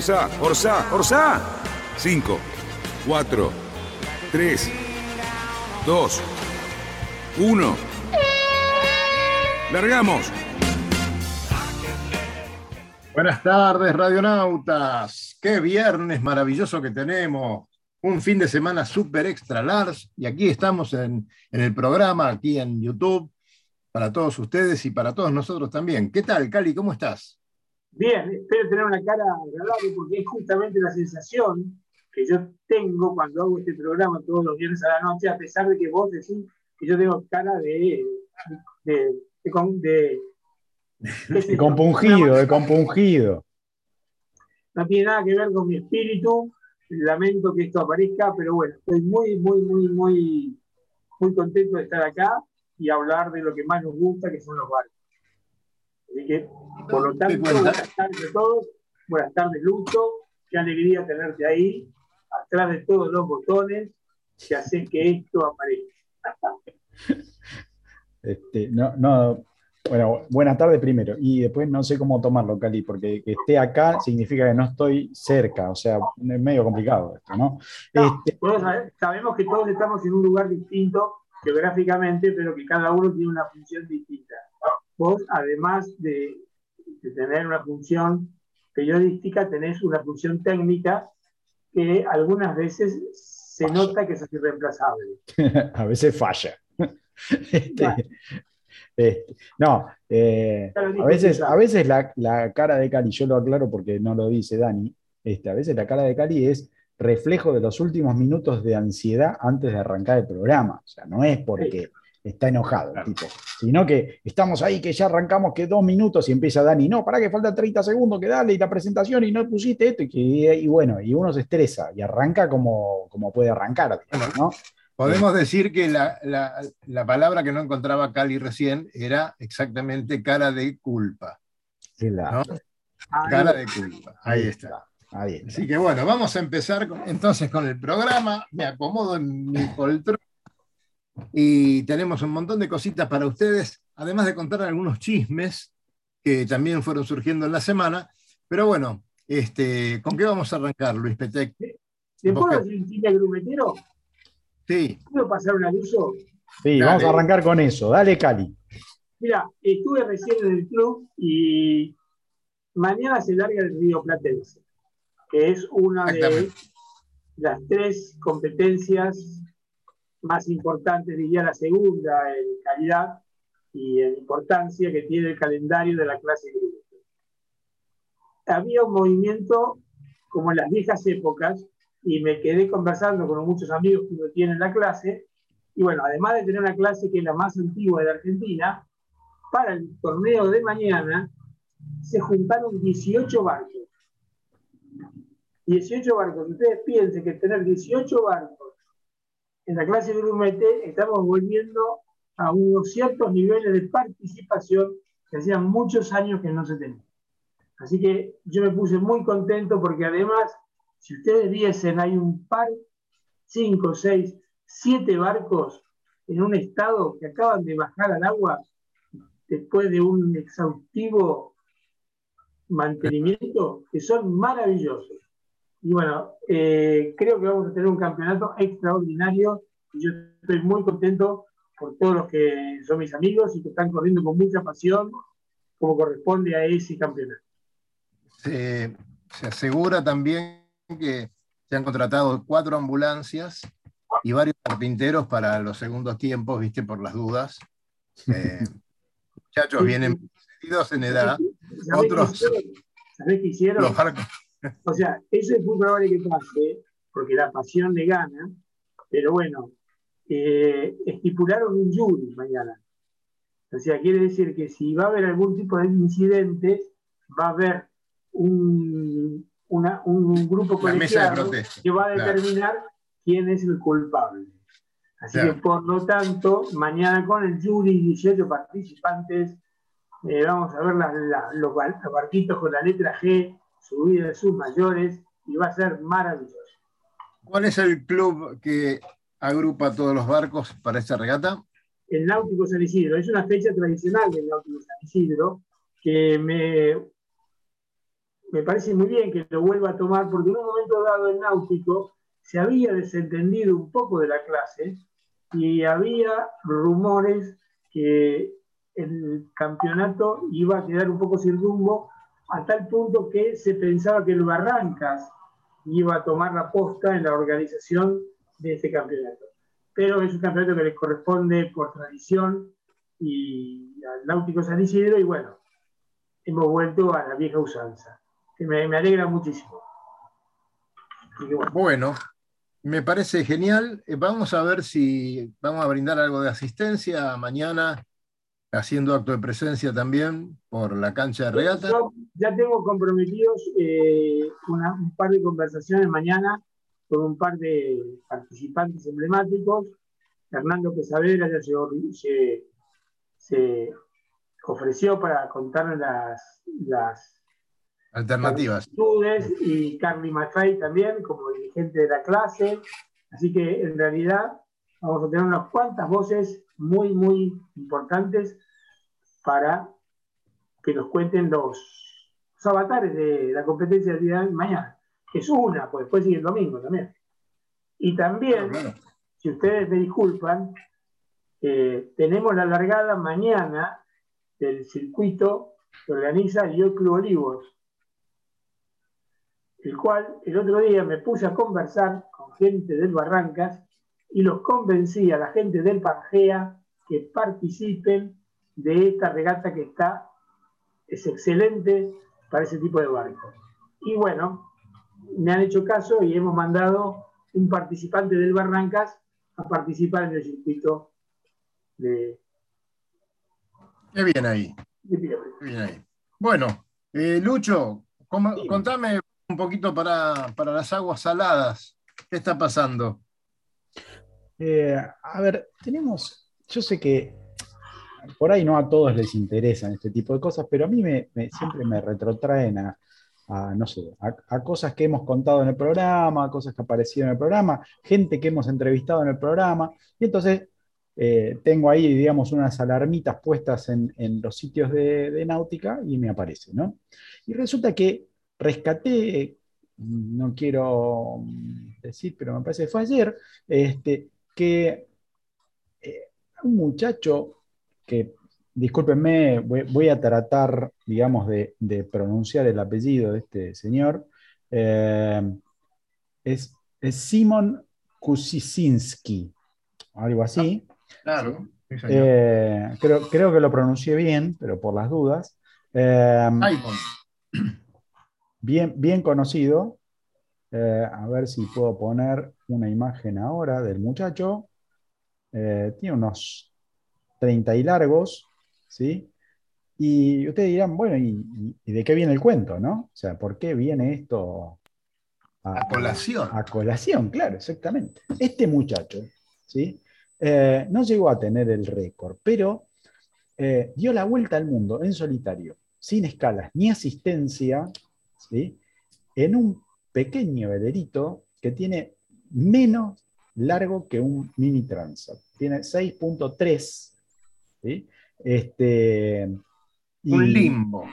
Orsa, Orsa, Orsa. 5, 4, 3, 2, 1. ¡Largamos! Buenas tardes, radionautas. Qué viernes maravilloso que tenemos. Un fin de semana súper extra large. Y aquí estamos en, en, el programa, aquí en YouTube, para todos ustedes y para todos nosotros también. ¿Qué tal, Cali? ¿Cómo estás? Bien, espero tener una cara agradable porque es justamente la sensación que yo tengo cuando hago este programa todos los viernes a la noche, a pesar de que vos decís que yo tengo cara de, de, de, de compungido, de compungido. No tiene nada que ver con mi espíritu. Lamento que esto aparezca, pero bueno, estoy muy, muy, muy, muy, muy contento de estar acá y hablar de lo que más nos gusta, que son los barcos. Así que, por lo tanto, buenas tardes a todos. Buenas tardes, Lucho. Qué alegría tenerte ahí, atrás de todos los botones que hacen que esto aparezca. Este, no, no, bueno, buena tarde primero. Y después no sé cómo tomarlo, Cali, porque que esté acá significa que no estoy cerca. O sea, es medio complicado esto, ¿no? no este... todos sabemos que todos estamos en un lugar distinto geográficamente, pero que cada uno tiene una función distinta. Vos, además de, de tener una función periodística, tenés una función técnica que algunas veces se nota que es irreemplazable. A veces falla. Este, este, no, eh, a veces, a veces la, la, cara de Cali, yo lo aclaro porque no lo dice Dani, este, a veces la cara de Cali es reflejo de los últimos minutos de ansiedad antes de arrancar el programa. O sea, no es porque está enojado el tipo, sino que estamos ahí, que ya arrancamos, que dos minutos y empieza Dani, no, para que faltan 30 segundos, que dale, y la presentación, y no pusiste esto, y, bueno, y uno se estresa y arranca como, como puede arrancar, ¿no? Podemos decir que la, la, la, palabra que no encontraba Cali recién era exactamente cara de culpa. ¿no? Cara de culpa. Ahí está. Ahí está. Así que bueno, vamos a empezar con, entonces con el programa. Me acomodo en mi poltrona y tenemos un montón de cositas para ustedes, además de contar algunos chismes que también fueron surgiendo en la semana. Pero bueno, este, ¿con qué vamos a arrancar, Luis Petec? ¿Te puedo decir un grumetero? Sí. ¿Puedo pasar un aviso? Sí, Dale. vamos a arrancar con eso. Dale, Cali. Mira, estuve recién en el club y mañana se larga el Río Platense, que es una de las tres competencias más importantes, diría la segunda en calidad y en importancia que tiene el calendario de la clase grupo. Había un movimiento como en las viejas épocas y me quedé conversando con muchos amigos que uno tiene en la clase. Y bueno, además de tener una clase que es la más antigua de la Argentina, para el torneo de mañana se juntaron 18 barcos. 18 barcos. Ustedes piensen que tener 18 barcos en la clase de Grumete estamos volviendo a unos ciertos niveles de participación que hacían muchos años que no se tenían. Así que yo me puse muy contento porque además si ustedes viesen, hay un par, cinco, seis, siete barcos en un estado que acaban de bajar al agua después de un exhaustivo mantenimiento, que son maravillosos. Y bueno, eh, creo que vamos a tener un campeonato extraordinario y yo estoy muy contento por todos los que son mis amigos y que están corriendo con mucha pasión, como corresponde a ese campeonato. Se, se asegura también que se han contratado cuatro ambulancias y varios carpinteros para los segundos tiempos, viste, por las dudas. Eh, muchachos vienen excedidos en edad, otros... ¿Sabés qué hicieron? O sea, eso es muy probable que pase, porque la pasión le gana, pero bueno, eh, estipularon un jury mañana. O sea, quiere decir que si va a haber algún tipo de incidente, va a haber un un grupo colegiado que va a determinar quién es el culpable. Así que, por lo tanto, mañana con el jury, 18 participantes, eh, vamos a ver los, barquitos con la letra G, subida de sus mayores, y va a ser maravilloso. ¿Cuál es el club que agrupa todos los barcos para esta regata? El Náutico San Isidro. Es una fecha tradicional del Náutico San Isidro que me, me parece muy bien que lo vuelva a tomar, porque en un momento dado el Náutico se había desentendido un poco de la clase y había rumores que el campeonato iba a quedar un poco sin rumbo, a tal punto que se pensaba que el Barrancas iba a tomar la posta en la organización de este campeonato. Pero es un campeonato que le corresponde por tradición y al Náutico San Isidro, y bueno, hemos vuelto a la vieja usanza, que me, alegra muchísimo. bueno, me parece genial. Eh, vamos a ver si vamos a brindar algo de asistencia mañana, haciendo acto de presencia también por la cancha de regata. ya tengo comprometidos eh, un par de conversaciones mañana con un par de participantes emblemáticos. Fernando Pesavera ya se, se, ofreció para contarnos las, las Alternativas. y Carly McFay también como dirigente de la clase. Así que en realidad vamos a tener unas cuantas voces muy, muy importantes para que nos cuenten los, avatares de la competencia del día de mañana, que es una, pues después sigue el domingo también. Y también, si ustedes me disculpan, eh, tenemos la largada mañana del circuito que organiza el Club Olivos, el cual el otro día me puse a conversar con gente del Barrancas y los convencí a la gente del Pangea que participen de esta regata que está, es excelente para ese tipo de barcos. Y bueno, me han hecho caso y hemos mandado un participante del Barrancas a participar en el circuito de... Qué bien ahí. Qué bien ahí. Bueno, eh, Lucho, contame un poquito para, las aguas saladas. ¿Qué está pasando? Eh, a ver, tenemos, yo sé que por ahí no a todos les interesan este tipo de cosas, pero a mí me, siempre me retrotraen a, no sé, a, cosas que hemos contado en el programa, a cosas que aparecieron en el programa, gente que hemos entrevistado en el programa, y entonces eh, tengo ahí, digamos, unas alarmitas puestas en, los sitios de, de, náutica y me aparece, ¿no? Y resulta que rescaté, no quiero decir, pero me parece que fue ayer, este, que eh, un muchacho que, discúlpenme, voy, a tratar, digamos, de, pronunciar el apellido de este señor, eh, es, Simon Kusisinski, algo así. Claro. Eh, creo, creo, que lo pronuncié bien, pero por las dudas bien, bien conocido. Eh, a ver si puedo poner una imagen ahora del muchacho. Eh, tiene unos 30 y largos, ¿sí? Y ustedes dirán, bueno, ¿y, de qué viene el cuento, no? O sea, ¿por qué viene esto a, colación? A, colación, claro, exactamente. Este muchacho, ¿sí? Eh, no llegó a tener el récord, pero dio la vuelta al mundo en solitario, sin escalas ni asistencia, en un pequeño velerito que tiene menos largo que un mini Transat. Tiene 6.3. Este, un limbo.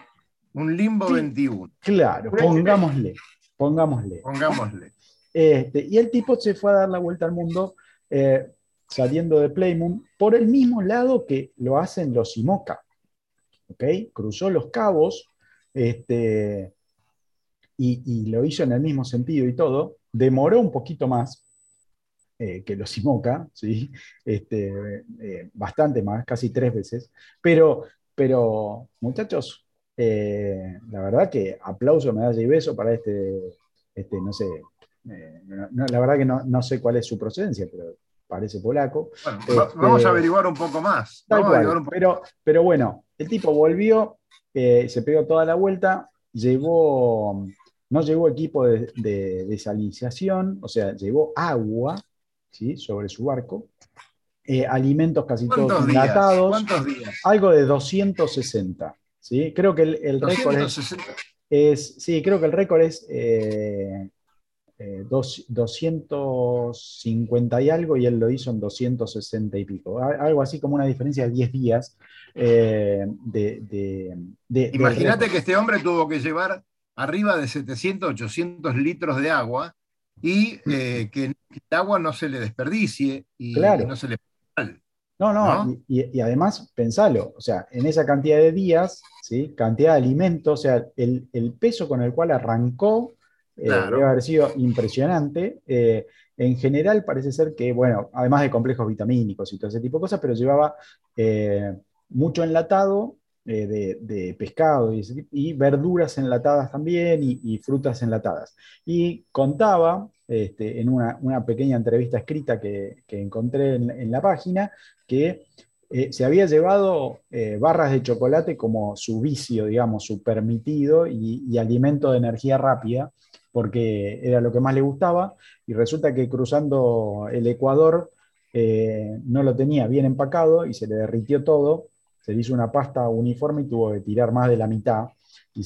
Un limbo 21. Claro, pongámosle. Pongámosle. Pongámosle. Este, y el tipo se fue a dar la vuelta al mundo eh, saliendo de Playmoon por el mismo lado que lo hacen los IMOCA. Cruzó los cabos, este, y, lo hizo en el mismo sentido y todo, demoró un poquito más eh, que los IMOCA, ¿sí? Este, eh, bastante más, casi tres veces, pero, pero muchachos, eh, la verdad que aplauso, medalla y beso para este, este no sé, la verdad que no, sé cuál es su procedencia, pero parece polaco. vamos a averiguar un poco más. Pero, pero bueno, el tipo volvió, se pegó toda la vuelta, llevó no llevó equipo de, de desalinización, o sea, llevó agua ¿sí? sobre su barco, eh, alimentos casi todos enlatados, ¿Cuántos días? algo de 260. ¿sí? Creo que el, récord es, sí, creo que el récord es eh, 250 eh, y algo y él lo hizo en 260 y pico. Algo así como una diferencia de 10 días. Eh, de, Imagínate que este hombre tuvo que llevar arriba de 700, 800 litros de agua y eh, que el agua no se le desperdicie y, no se le... No, no, Y, además, pensalo, o sea, en esa cantidad de días, ¿sí? cantidad de alimentos, o sea, el, el peso con el cual arrancó eh, debe haber sido impresionante. Eh, en general parece ser que, bueno, además de complejos vitamínicos y todo ese tipo de cosas, pero llevaba eh, mucho enlatado de, pescado y, verduras enlatadas también y, frutas enlatadas. Y contaba este, en una, pequeña entrevista escrita que, encontré en, la página que se había llevado barras de chocolate como su vicio, digamos, su permitido y alimento de energía rápida porque era lo que más le gustaba, y resulta que cruzando el Ecuador eh, no lo tenía bien empacado y se le derritió todo, se le hizo una pasta uniforme y tuvo que tirar más de la mitad. Y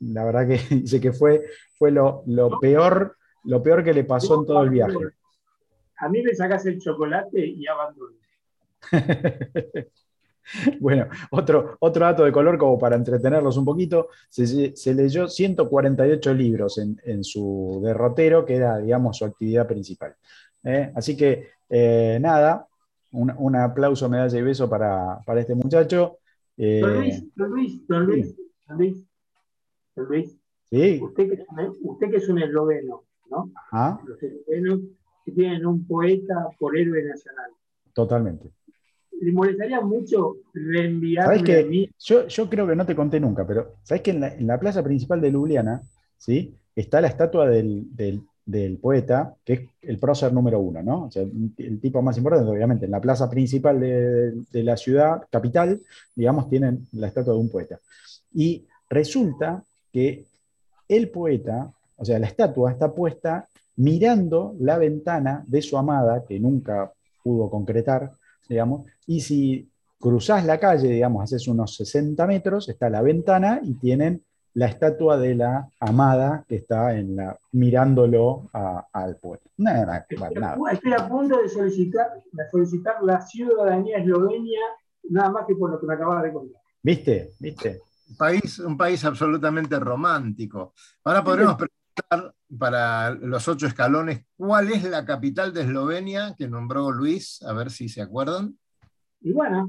la verdad que dice que fue, fue lo, peor, lo peor que le pasó en todo el viaje. A mí me sacas el chocolate y abandono. Bueno, otro, otro dato de color como para entretenerlos un poquito, se, leyó 148 libros en, su derrotero, que era, digamos, su actividad principal. ¿eh? Así que, eh, nada, un, aplauso, medalla y beso para, este muchacho. Eh, don Luis, don Luis, don Luis, don Luis, don Luis. ¿Sí? Usted, que es un, usted que es un esloveno, ¿no? Los eslovenos que tienen un poeta por héroe nacional. Totalmente le molestaría mucho reenviarme que, a mí. Yo, yo creo que no te conté nunca, pero ¿sabes que en la, plaza principal de Ljubljana ¿sí? está la estatua del, poeta, que es el prócer número uno, ¿no? El tipo más importante, obviamente, en la plaza principal de, la ciudad, capital, digamos, tienen la estatua de un poeta. Y resulta que el poeta, o sea, la estatua está puesta mirando la ventana de su amada, que nunca pudo concretar, digamos, y si cruzás la calle, digamos, haces unos 60 metros, está la ventana y tienen la estatua de la amada que está en la, mirándolo al pueblo. Nada, nada, Estoy a punto de solicitar, de solicitar la ciudadanía eslovenia, nada más que por lo que me acabas de contar. ¿Viste? ¿Viste? Un país, un país absolutamente romántico. Ahora podremos preguntar para los ocho escalones, ¿cuál es la capital de Eslovenia que nombró Luis? A ver si se acuerdan. Iguana.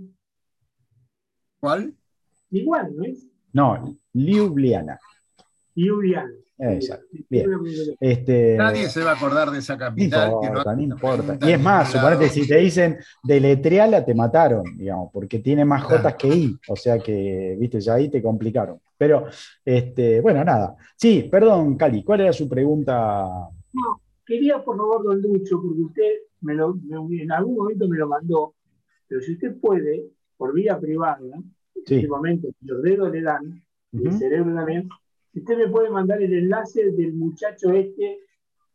¿Cuál? Igual, ¿no es? No, Ljubljana. Ljubljana. Exacto. Bien. Este, Nadie se va a acordar de esa capital. No importa, no, importa. Y es más, suponete, si te dicen deletreala, te mataron, digamos, porque tiene más J que I. O sea que, viste, ya ahí te complicaron. Pero, este, bueno, nada. Sí, perdón, Cali, ¿cuál era su pregunta? No, quería, por favor, don Lucho, porque usted me lo, en algún momento me lo mandó, pero si usted puede, por vía privada, en este momento los dedos le dan, el cerebro también, usted me puede mandar el enlace del muchacho este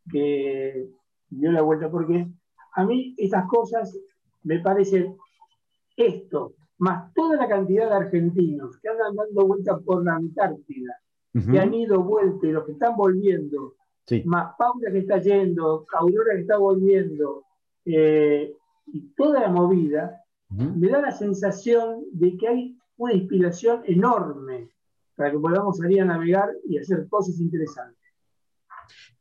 que dio la vuelta, porque a mí esas cosas me parecen esto, más toda la cantidad de argentinos que andan dando vueltas por la Antártida, que han ido vuelta y los que están volviendo, más Paula que está yendo, Aurora que está volviendo, eh, y toda la movida, me da la sensación de que hay una inspiración enorme para que podamos salir a navegar y hacer cosas interesantes.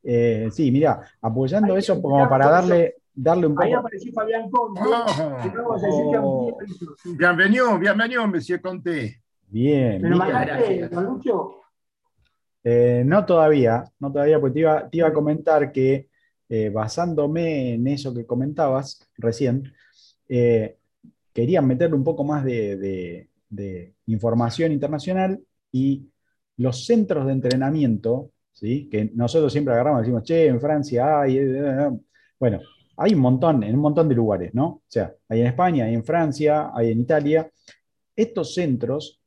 Eh, sí, mira, apoyando eso como para darle, darle un poco. Ahí apareció Fabián Conte. Oh. Bienvenido, bienvenido, Monsieur Conte. Bien. ¿Me lo mandaste, eh, no todavía, no todavía, porque te iba, te iba a comentar que eh, basándome en eso que comentabas recién, eh, querían meterle un poco más de, información internacional y los centros de entrenamiento, ¿sí? que nosotros siempre agarramos y decimos, che, en Francia hay... Eh, eh, eh". bueno, hay un montón, en un montón de lugares, ¿no? O sea, hay en España, hay en Francia, hay en Italia. Estos centros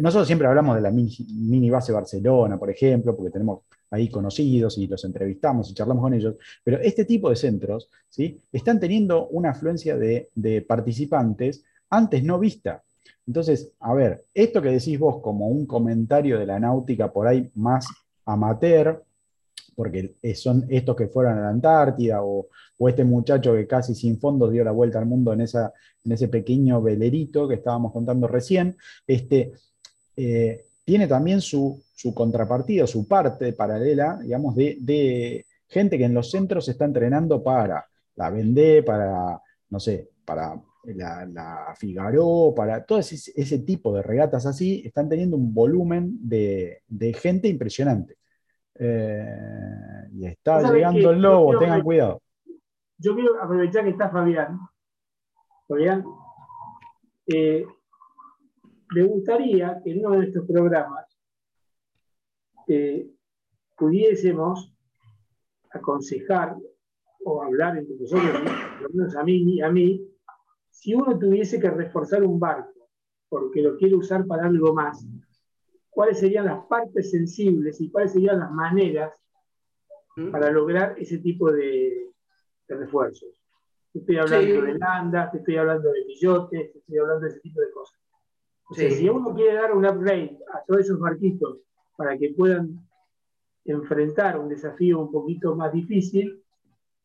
nosotros siempre hablamos de la mini, base Barcelona, por ejemplo, porque tenemos ahí conocidos y los entrevistamos y charlamos con ellos, pero este tipo de centros ¿sí? están teniendo una afluencia de, de participantes antes no vista. Entonces, a ver, esto que decís vos como un comentario de la náutica por ahí más amateur, porque son estos que fueron a la Antártida o, este muchacho que casi sin fondos dio la vuelta al mundo en, en ese pequeño velerito que estábamos contando recién, este, eh, tiene también su, contrapartida, su parte paralela, digamos, de, gente que en los centros está entrenando para la Vendée, para, no sé, para la, la Figaro, para todo ese, tipo de regatas así, están teniendo un volumen de, gente impresionante. Eh, y está llegando el lobo, tengan cuidado. Yo quiero aprovechar que está Fabián. Fabián, eh, me gustaría que en uno de estos programas eh, pudiésemos aconsejar o hablar entre nosotros, por lo menos a mí, a mí, si uno tuviese que reforzar un barco porque lo quiere usar para algo más, cuáles serían las partes sensibles y cuáles serían las maneras para lograr ese tipo de, refuerzos. Estoy hablando de landas, estoy hablando de pillotes, estoy hablando de ese tipo de cosas. Si uno quiere dar un upgrade a todos esos barquitos para que puedan enfrentar un desafío un poquito más difícil,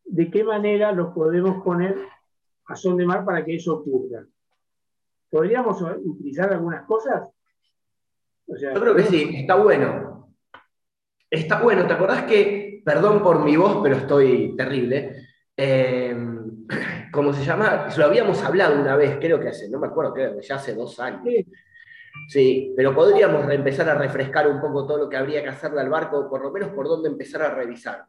¿de qué manera los podemos poner a son de mar para que eso ocurra? ¿Podríamos utilizar algunas cosas? Yo creo que sí, está bueno. Está bueno, ¿te acordás que, perdón por mi voz, pero estoy terrible, eh, ¿cómo se llama? Lo habíamos hablado una vez, creo que hace, no me acuerdo, creo que ya hace dos años. Sí, pero podríamos empezar a refrescar un poco todo lo que habría que hacerle al barco, por lo menos por dónde empezar a revisar.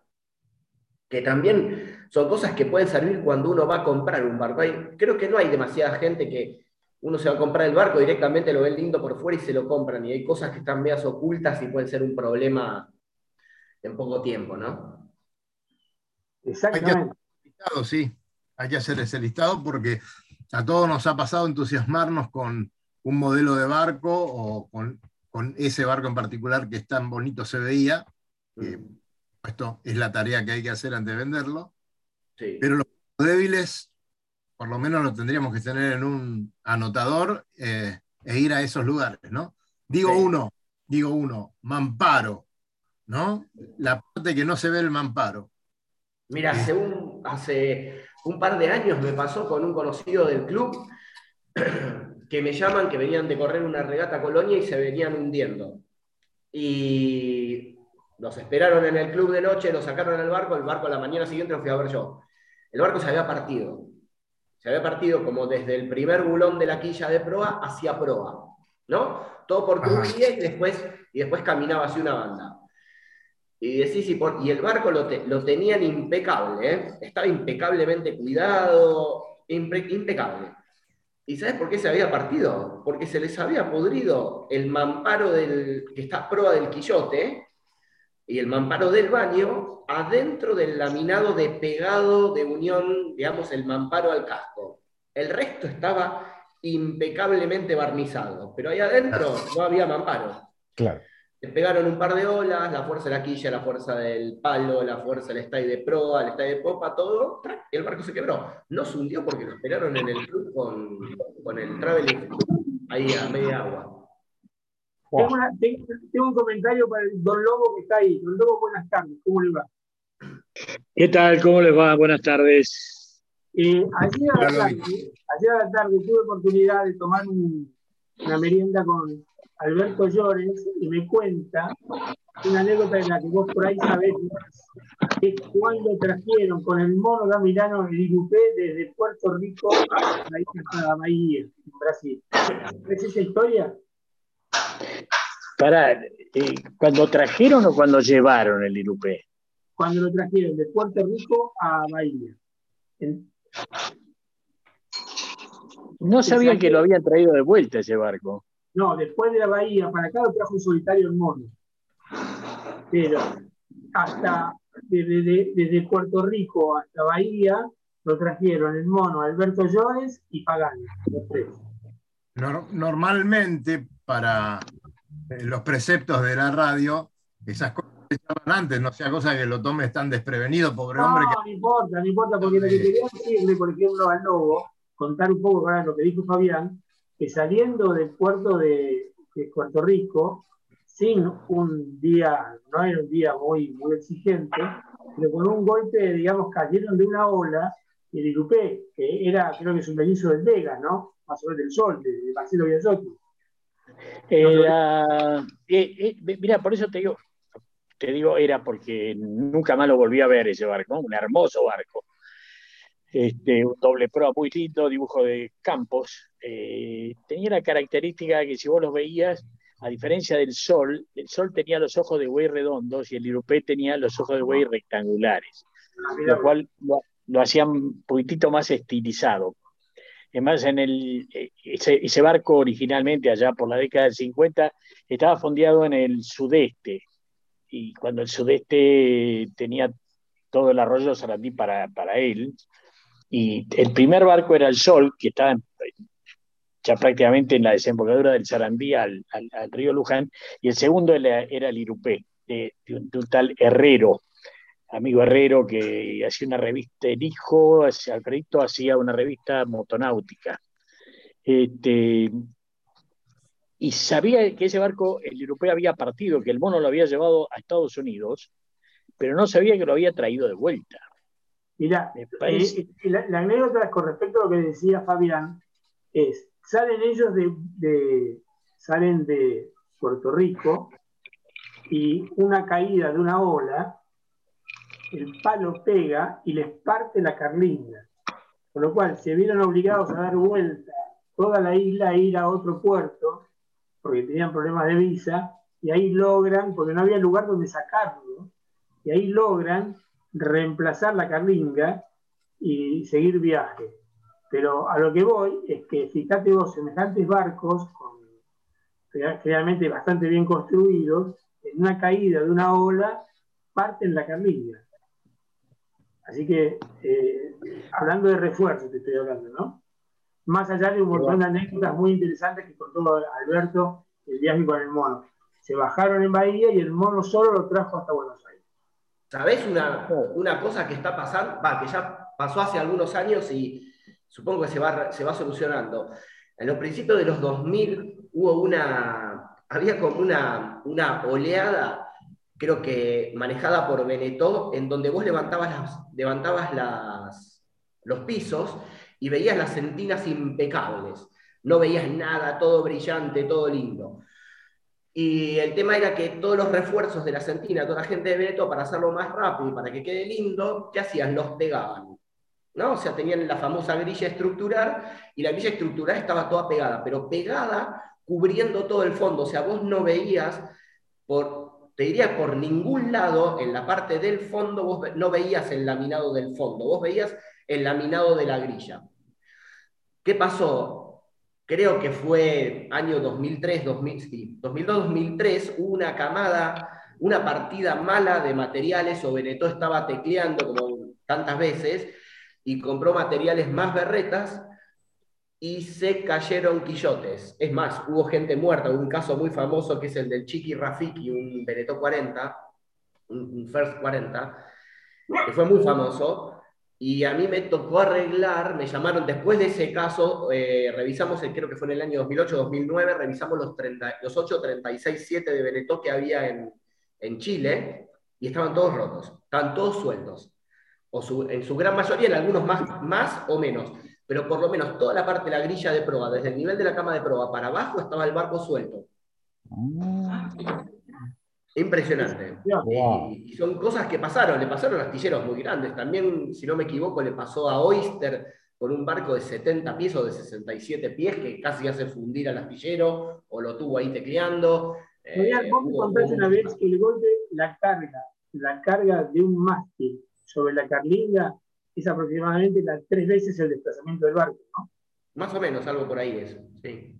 Que también son cosas que pueden servir cuando uno va a comprar un barco. creo que no hay demasiada gente que uno se va a comprar el barco, directamente lo ve lindo por fuera y se lo compran. Y hay cosas que están medias ocultas y pueden ser un problema en poco tiempo, ¿no? Exactamente. sí hay que hacer ese listado porque a todos nos ha pasado entusiasmarnos con un modelo de barco o con, ese barco en particular que tan bonito se veía. Esto es la tarea que hay que hacer antes de venderlo. Pero los débiles, por lo menos lo tendríamos que tener en un anotador eh, e ir a esos lugares, ¿no? Digo uno, digo uno, mamparo, ¿no? La parte que no se ve el mamparo. Mira, según hace un par de años me pasó con un conocido del club que me llaman que venían de correr una regata a Colonia y se venían hundiendo. Y los esperaron en el club de noche, los sacaron al barco, el barco a la mañana siguiente lo fui a ver yo. El barco se había partido. Se había partido como desde el primer bulón de la quilla de proa hacia proa. ¿No? Todo por crujía y después, y después caminaba hacia una banda. Y decís, y, y el barco lo, lo tenían impecable, ¿eh? estaba impecablemente cuidado, impecable. ¿Y sabes por qué se había partido? Porque se les había podrido el mamparo del, que está a proa del quillote y el mamparo del baño adentro del laminado de pegado de unión, digamos, el mamparo al casco. El resto estaba impecablemente barnizado, pero ahí adentro no había mamparo. Claro. Le pegaron un par de olas, la fuerza de la quilla, la fuerza del palo, la fuerza del stay de proa, el stay de popa, todo, y el barco se quebró. No se hundió porque lo esperaron en el club con, con el traveling ahí a media agua. Tengo, un comentario para el Don Lobo que está ahí. Don Lobo, buenas tardes, ¿cómo le va? ¿Qué tal? ¿Cómo les va? Buenas tardes. Eh, ayer, a la tarde, ayer a la tarde tuve oportunidad de tomar una merienda con Alberto Llores y me cuenta una anécdota en la que vos por ahí sabés que cuando trajeron con el mono gamirano el Irupé desde Puerto Rico a la isla Bahía, en Brasil. ¿Es esa historia? Para, eh, ¿cuando trajeron o cuando llevaron el Irupé? Cuando lo trajeron de Puerto Rico a Bahía. No sabía que lo habían traído de vuelta ese barco. No, después de la bahía para acá lo trajo un solitario el mono. Pero hasta desde, Puerto Rico hasta Bahía lo trajeron el mono Alberto Llores y Pagani, los tres. No, normalmente para eh, los preceptos de la radio, esas cosas se llaman antes, no sea cosa que lo tomes tan desprevenido, pobre hombre. Que... No importa, no importa, porque eh... lo que quería decirle, por ejemplo, al Lobo, contar un poco ahora lo que dijo Fabián, que saliendo del puerto de, de Puerto Rico, sin un día, no era un día muy, muy exigente, pero con un golpe, digamos, cayeron de una ola y Lirupé, que era, creo que es un mellizo del Vegas, ¿no? Más o menos del Sol, de, de Marcelo Bianzotti. Era, eh, eh, eh mira, por eso te digo, te digo, era porque nunca más lo volví a ver ese barco, ¿no? un hermoso barco. Este, un doble proa muy lindo, dibujo de campos. Eh, tenía la característica que si vos los veías, a diferencia del sol, el sol tenía los ojos de buey redondos y el irupé tenía los ojos de buey ah. rectangulares, ah, lo cual lo, lo hacían un poquitito más estilizado. Es más, en el, eh, ese, barco originalmente, allá por la década del 50, estaba fondeado en el sudeste. Y cuando el sudeste tenía todo el arroyo Sarandí para, para él, y el primer barco era el Sol, que estaba ya prácticamente en la desembocadura del Sarandí al, al, río Luján, y el segundo era, el Irupé, de, de, de, un, tal Herrero, amigo Herrero que hacía una revista, el hijo, Alfredito hacía una revista motonáutica. Este, y sabía que ese barco, el europeo había partido, que el mono lo había llevado a Estados Unidos, pero no sabía que lo había traído de vuelta. Mira, eh, eh, la, la, anécdota con respecto a lo que decía Fabián es, salen ellos de salen de Puerto Rico y una caída de una ola el palo pega y les parte la carlinga, Con lo cual, se vieron obligados a dar vuelta toda la isla a ir a otro puerto, porque tenían problemas de visa, y ahí logran, porque no había lugar donde sacarlo, y ahí logran reemplazar la carlinga y seguir viaje. Pero a lo que voy es que, fíjate vos, semejantes barcos, realmente bastante bien construidos, en una caída de una ola, parten la carlinga. Así que, eh, hablando de refuerzos, te estoy hablando, ¿no? Más allá de un montón de anécdotas muy interesantes que contó Alberto el viaje con el mono. Se bajaron en Bahía y el mono solo lo trajo hasta Buenos Aires. ¿Sabés una, una cosa que está pasando? Va, que ya pasó hace algunos años y supongo que se va, se va solucionando. En los principios de los 2000 hubo una, había como una, una oleada creo que manejada por Benetó, en donde vos levantabas, levantabas los pisos y veías las centinas impecables. No veías nada, todo brillante, todo lindo. Y el tema era que todos los refuerzos de la centina, toda la gente de Benetó, para hacerlo más rápido y para que quede lindo, ¿qué hacían? Los pegaban. ¿no? O sea, tenían la famosa grilla estructural y la grilla estructural estaba toda pegada, pero pegada cubriendo todo el fondo. O sea, vos no veías por, te diría por ningún lado, en la parte del fondo, vos no veías el laminado del fondo, vos veías el laminado de la grilla. ¿Qué pasó? Creo que fue año 2003, 2000, sí, 2002-2003, una camada, una partida mala de materiales, o Benetó estaba tecleando como tantas veces, y compró materiales más berretas, y se cayeron quillotes. Es más, hubo gente muerta, hubo un caso muy famoso que es el del Chiqui Rafiki, un Benetó 40, un First 40, que fue muy famoso. Y a mí me tocó arreglar, me llamaron después de ese caso, eh, revisamos, el, creo que fue en el año 2008-2009, revisamos los, 30, los 8, 36, 7 de Benetó que había en, en, Chile y estaban todos rotos, estaban todos sueltos, o en su gran mayoría, en algunos más, más o menos pero por lo menos toda la parte de la grilla de proa, desde el nivel de la cama de proa para abajo, estaba el barco suelto. Ah. Impresionante. Y, son cosas que pasaron, le pasaron a astilleros muy grandes. También, si no me equivoco, le pasó a Oyster con un barco de 70 pies o de 67 pies que casi hace fundir al astillero o lo tuvo ahí tecleando. Mira, eh, vos me contaste una vez que el golpe, la carga, la carga de un mástil sobre la carlinga es aproximadamente las tres veces el desplazamiento del barco, ¿no? Más o menos, algo por ahí es, sí.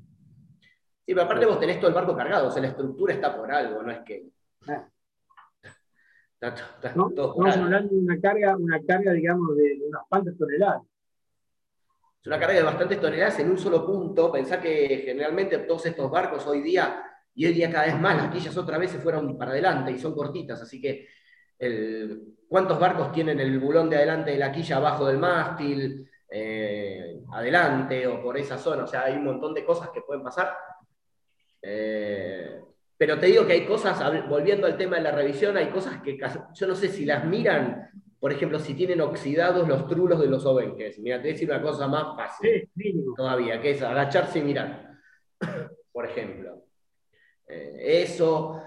Sí, pero aparte vos tenés todo el barco cargado, o sea, la estructura está por algo, no es que... ¿No? Estamos hablando de una carga, una carga, digamos, de, unas cuantas toneladas. Es una carga de bastantes toneladas en un solo punto. Pensá que generalmente todos estos barcos hoy día, y hoy día cada vez más, las quillas otra vez se fueron para adelante y son cortitas, así que ¿cuántos barcos tienen el bulón de adelante de la quilla abajo del mástil? Eh, adelante o por esa zona. O sea, hay un montón de cosas que pueden pasar. Eh, pero te digo que hay cosas, volviendo al tema de la revisión, hay cosas que yo no sé si las miran, por ejemplo, si tienen oxidados los trulos de los obenques. Mira, te voy a decir una cosa más fácil todavía, que es agacharse y mirar, por ejemplo. Eh, eso,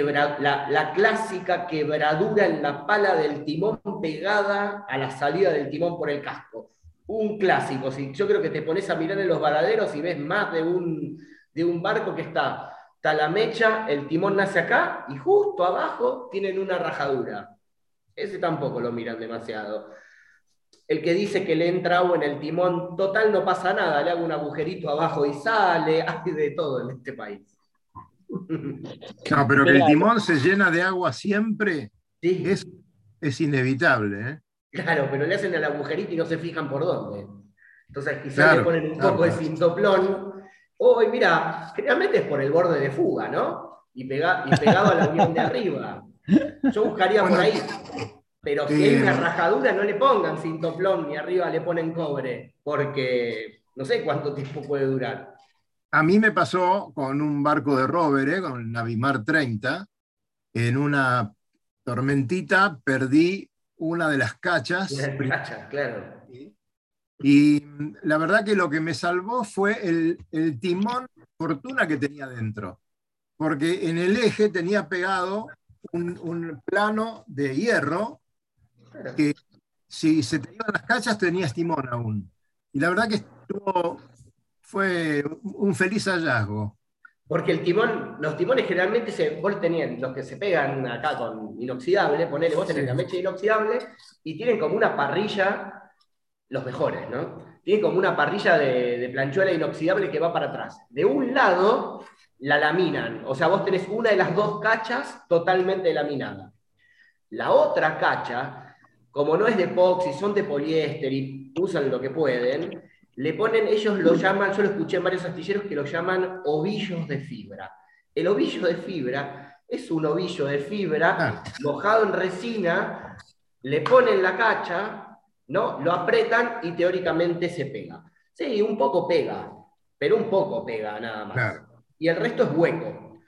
la, clásica quebradura en la pala del timón pegada a la salida del timón por el casco un clásico. Si yo creo que te pones a mirar en los baladeros y ves más de un, de un barco que está, está la mecha, el timón nace acá y justo abajo tienen una rajadura. Ese tampoco lo miran demasiado. El que dice que le entra agua en el timón, total no pasa nada, le hago un agujerito abajo y sale, hay de todo en este país. No, pero que el timón se llena de agua siempre es, es inevitable. ¿eh? Claro, pero le hacen el agujerito y no se fijan por dónde. Entonces quizás le ponen un poco de cintoplón. Hoy, mira, generalmente es por el borde de fuga, ¿no? Y, pega, y pegado a la unión de arriba. Yo buscaría por ahí. Pero si hay una rajadura, no le pongan cintoplón ni arriba le ponen cobre, porque no sé cuánto tiempo puede durar. A mí me pasó con un barco de rover, ¿eh? con el Navimar 30, en una tormentita perdí una de las cachas. claro. Y la verdad que lo que me salvó fue el, timón fortuna que tenía dentro. Porque en el eje tenía pegado un, plano de hierro que si se te iban las cachas tenías timón aún. Y la verdad que estuvo, fue un feliz hallazgo. Porque el timón, los timones generalmente se, vos tenían, los que se pegan acá con inoxidable, ponele, vos tenés la mecha inoxidable y tienen como una parrilla, los mejores, ¿no? Tienen como una parrilla de, de planchuela inoxidable que va para atrás. De un lado la laminan, o sea, vos tenés una de las dos cachas totalmente laminada. La otra cacha, como no es de epoxi, son de poliéster y usan lo que pueden, le ponen, ellos lo llaman, yo lo escuché en varios astilleros que lo llaman ovillos de fibra. El ovillo de fibra es un ovillo de fibra ah. mojado en resina, le ponen la cacha, ¿no? Lo apretan y teóricamente se pega. Sí, un poco pega, pero un poco pega nada más. Y el resto es hueco.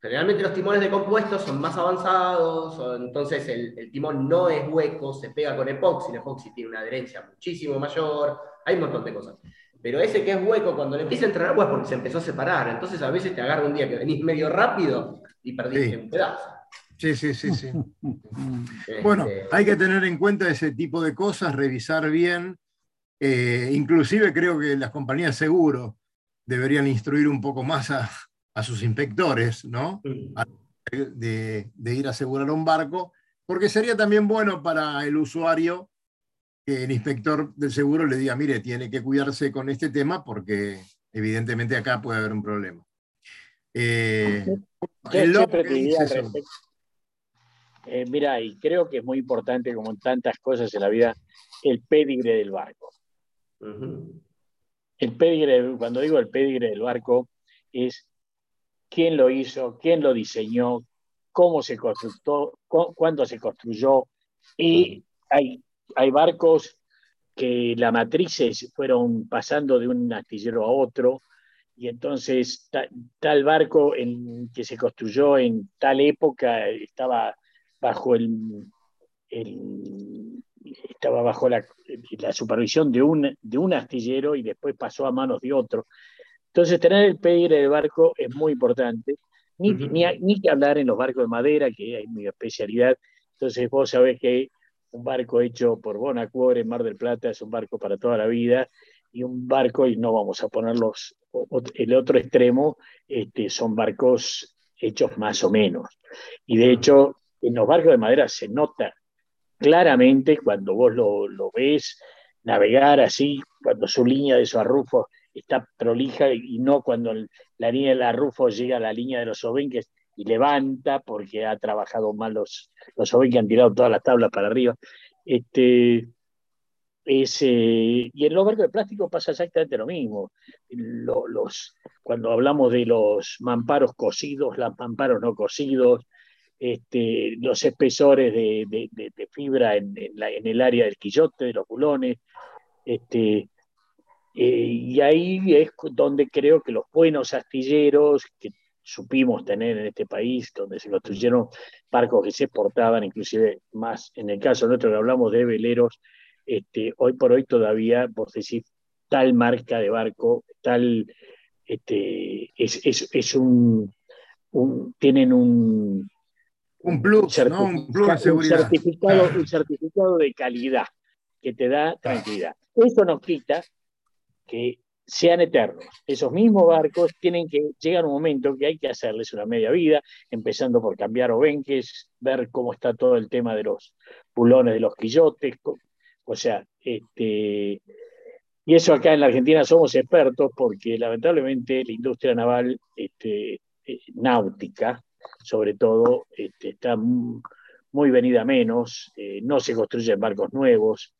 Generalmente los timones de compuestos son más avanzados, entonces el, el, timón no es hueco, se pega con epoxi, el epoxi tiene una adherencia muchísimo mayor, hay un montón de cosas. Pero ese que es hueco, cuando le empieza a entrar agua es porque se empezó a separar. Entonces a veces te agarra un día que venís medio rápido y perdiste un pedazo. Sí, sí, sí, sí. Este, bueno, hay que tener en cuenta ese tipo de cosas, revisar bien. Eh, inclusive creo que las compañías seguro deberían instruir un poco más a, sus inspectores, ¿no? De, de, ir a asegurar un barco, porque sería también bueno para el usuario el inspector del seguro le diga, mire, tiene que cuidarse con este tema porque evidentemente acá puede haber un problema. Eh, eh, mira, y creo que es muy importante, como en tantas cosas en la vida, el pedigre del barco. El pedigre, cuando digo el pedigre del barco, es quién lo hizo, quién lo diseñó, cómo se construyó, cuándo se construyó. Y hay hay barcos que las matrices fueron pasando de un astillero a otro, y entonces tal barco en, que se construyó en tal época estaba bajo el, estaba bajo la, supervisión de un, de un astillero y después pasó a manos de otro. Entonces tener el pedigre del barco es muy importante, ni, ni, ni, que hablar en los barcos de madera, que hay mi especialidad. Entonces vos sabés que un barco hecho por Bonacuore en Mar del Plata es un barco para toda la vida y un barco, y no vamos a ponerlos, el otro extremo, este, son barcos hechos más o menos. Y de hecho, en los barcos de madera se nota claramente cuando vos lo, ves navegar así, cuando su línea de esos arrufos está prolija y no cuando la línea del arrufo llega a la línea de los obenques y levanta porque ha trabajado mal los, los que han tirado todas las tablas para arriba. Este, y en los barcos de plástico pasa exactamente lo mismo. los, cuando hablamos de los mamparos cocidos, los mamparos no cocidos, este, los espesores de, fibra en, el área del quillote, de los bulones. Este, eh, y ahí es donde creo que los buenos astilleros supimos tener en este país, donde se construyeron barcos que se exportaban, inclusive más, en el caso nuestro que hablamos de veleros, este, hoy por hoy todavía vos decís tal marca de barco, tal, este, es, un, tienen un, un plus, un, certificado, un certificado de calidad que te da tranquilidad. Eso nos quita que sean eternos. Esos mismos barcos tienen que llegar un momento que hay que hacerles una media vida, empezando por cambiar obenques, ver cómo está todo el tema de los pulones de los quillotes, o sea, este, y eso acá en la Argentina somos expertos porque lamentablemente la industria naval este, eh, náutica, sobre todo, este, está muy venida menos, eh, no se construyen barcos nuevos.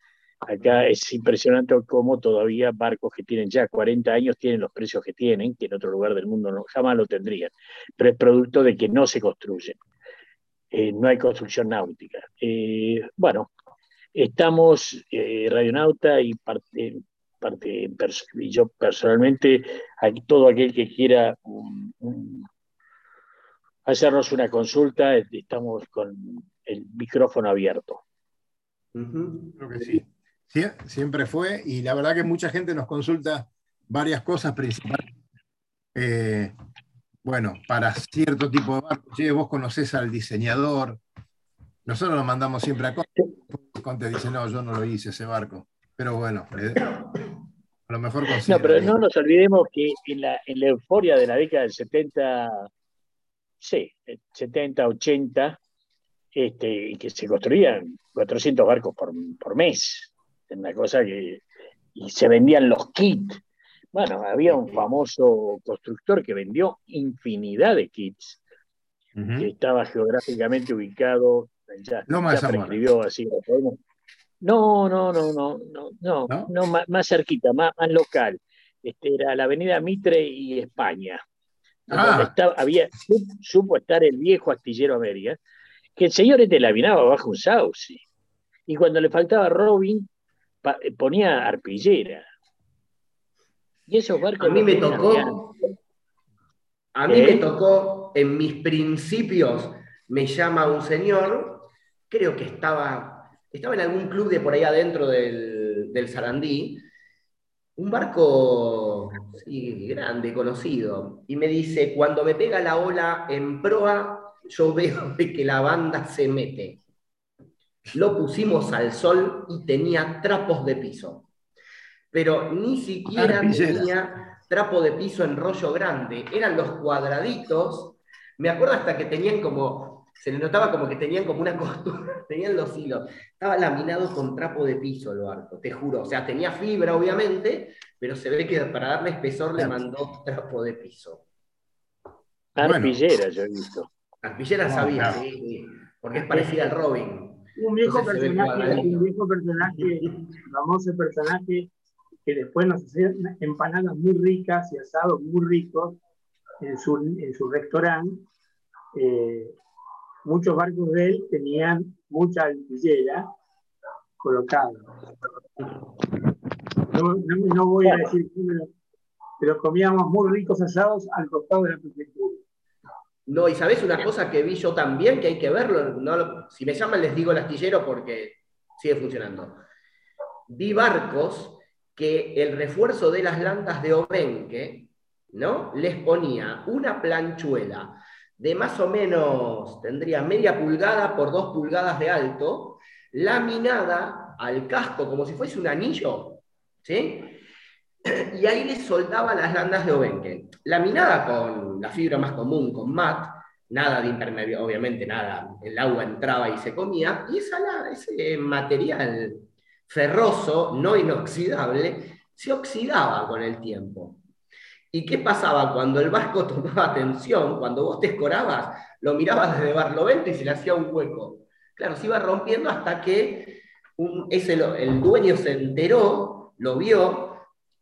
Acá es impresionante cómo todavía barcos que tienen ya 40 años tienen los precios que tienen, que en otro lugar del mundo no, jamás lo tendrían, pero es producto de que no se construyen. Eh, no hay construcción náutica. bueno, Estamos, eh, Radionauta y parte, parte y yo personalmente, todo aquel que quiera hacernos una consulta, estamos con el micrófono abierto. Creo que sí. Siempre fue, y la verdad que mucha gente nos consulta varias cosas principales. Eh, bueno, para cierto tipo de barcos, vos conocés al diseñador, nosotros lo mandamos siempre a Conte dice, no, yo no lo hice ese barco. Pero bueno, a lo mejor No, pero no nos olvidemos que en la, euforia de la década del 70, sí, 70, 80, este, que se construían 400 barcos por, por mes. Una cosa que. Y se vendían los kits. Bueno, había un famoso constructor que vendió infinidad de kits, que estaba geográficamente ubicado ya, no más así. No, no, no, no, no, no, más, cerquita, más, más, local. Este, era la avenida Mitre y España. Ah. había, supo estar el viejo astillero América, que el señor este la vinaba bajo un sauce. Y cuando le faltaba Robin, ponía arpillera. Y esos barcos. A mí me tocó. A mí me ¿Eh? tocó, en mis principios, me llama un señor creo que estaba, estaba en algún club de por ahí adentro del, del Sarandí, un barco grande, conocido, y me dice, cuando me pega la ola en proa, yo veo que la banda se mete. Lo pusimos al sol y tenía trapos de piso, pero ni siquiera tenía trapo de piso en rollo grande, eran los cuadraditos, me acuerdo hasta que tenían como se le notaba como que tenían como una costura, tenían los hilos. Estaba laminado con trapo de piso el barco, te juro. O sea, tenía fibra, obviamente, pero se ve que para darle espesor le mandó trapo de piso. Arpillera, yo he visto. Arpillera sabía, sí, porque es parecida al Robin. Un viejo, personaje, un viejo personaje, famoso personaje, que después nos hacía empanadas muy ricas y asados muy ricos en su, en su restaurante. Eh, muchos barcos de él tenían mucha artillera colocada. No, voy a decir pero comíamos muy ricos asados al costado de la prefectura. No, y sabes una cosa que vi yo también, que hay que verlo, no, si me llaman les digo el astillero porque sigue funcionando. Vi barcos que el refuerzo de las landas de Obenque, ¿no? Les ponía una planchuela de más o menos, tendría media pulgada por dos pulgadas de alto, laminada al casco como si fuese un anillo, ¿sí? Y ahí le soltaba las landas de Obenque. Laminada con la fibra más común, con mat, nada de impermeable, obviamente nada, el agua entraba y se comía, y ese material ferroso, no inoxidable, se oxidaba con el tiempo. ¿Y qué pasaba cuando el barco tomaba tensión? Cuando vos te escorabas, lo mirabas desde Barlovento y se le hacía un hueco. Claro, se iba rompiendo hasta que ese, el dueño se enteró, lo vio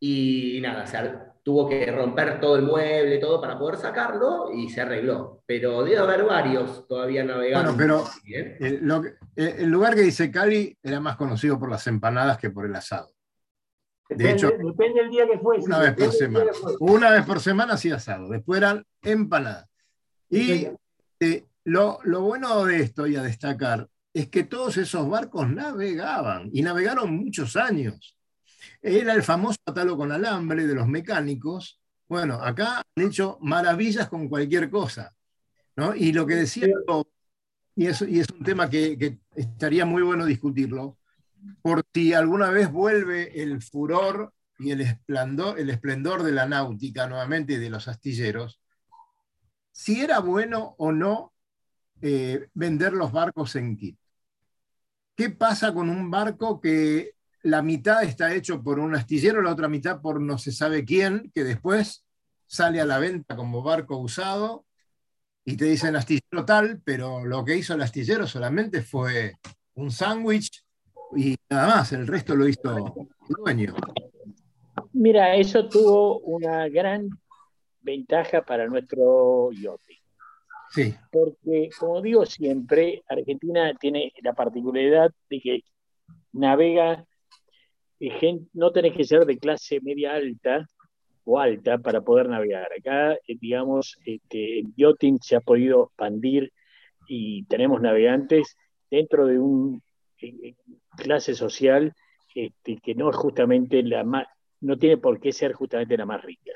y nada, se, tuvo que romper todo el mueble, todo para poder sacarlo y se arregló. Pero debe haber varios todavía navegando. Bueno, pero el, lugar que dice Cali era más conocido por las empanadas que por el asado. De hecho, depende del día que fuese. Una vez por semana. Una vez por semana sí asado. Después eran empanadas. Y eh, lo, lo bueno de esto y a destacar es que todos esos barcos navegaban y navegaron muchos años. Era el famoso atalo con alambre de los mecánicos. Bueno, acá han hecho maravillas con cualquier cosa. ¿no? Y lo que decía, y es, y es un tema que, estaría muy bueno discutirlo, por si alguna vez vuelve el furor y el esplendor, el esplendor de la náutica nuevamente y de los astilleros, si era bueno o no eh, vender los barcos en kit. ¿Qué pasa con un barco que la mitad está hecho por un astillero, la otra mitad por no se sabe quién, que después sale a la venta como barco usado y te dicen astillero tal, pero lo que hizo el astillero solamente fue un sándwich y nada más, el resto lo hizo el dueño. Mira, eso tuvo una gran ventaja para nuestro yachting. Sí. Porque, como digo siempre, Argentina tiene la particularidad de que navega no tenés que ser de clase media alta o alta para poder navegar. Acá, eh, digamos, este, el yachting se ha podido expandir y tenemos navegantes dentro de una eh, eh, clase social este, que no es justamente la más, no tiene por qué ser justamente la más rica.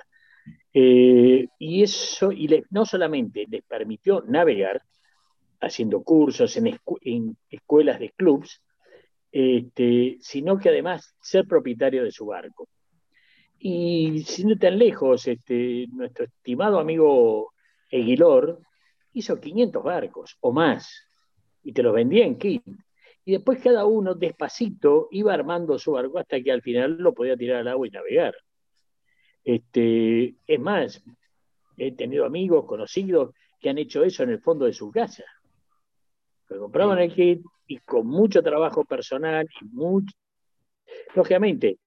y eso, y no solamente les permitió navegar, haciendo cursos en, en escuelas de clubs, este, sino que además ser propietario de su barco. Y sin tan lejos, este, nuestro estimado amigo Eguilor hizo 500 barcos o más y te los vendía en kit. Y después cada uno despacito iba armando su barco hasta que al final lo podía tirar al agua y navegar. Este, es más, he tenido amigos, conocidos, que han hecho eso en el fondo de su casa. compraban el kit, y con mucho trabajo personal y mucho, lógicamente,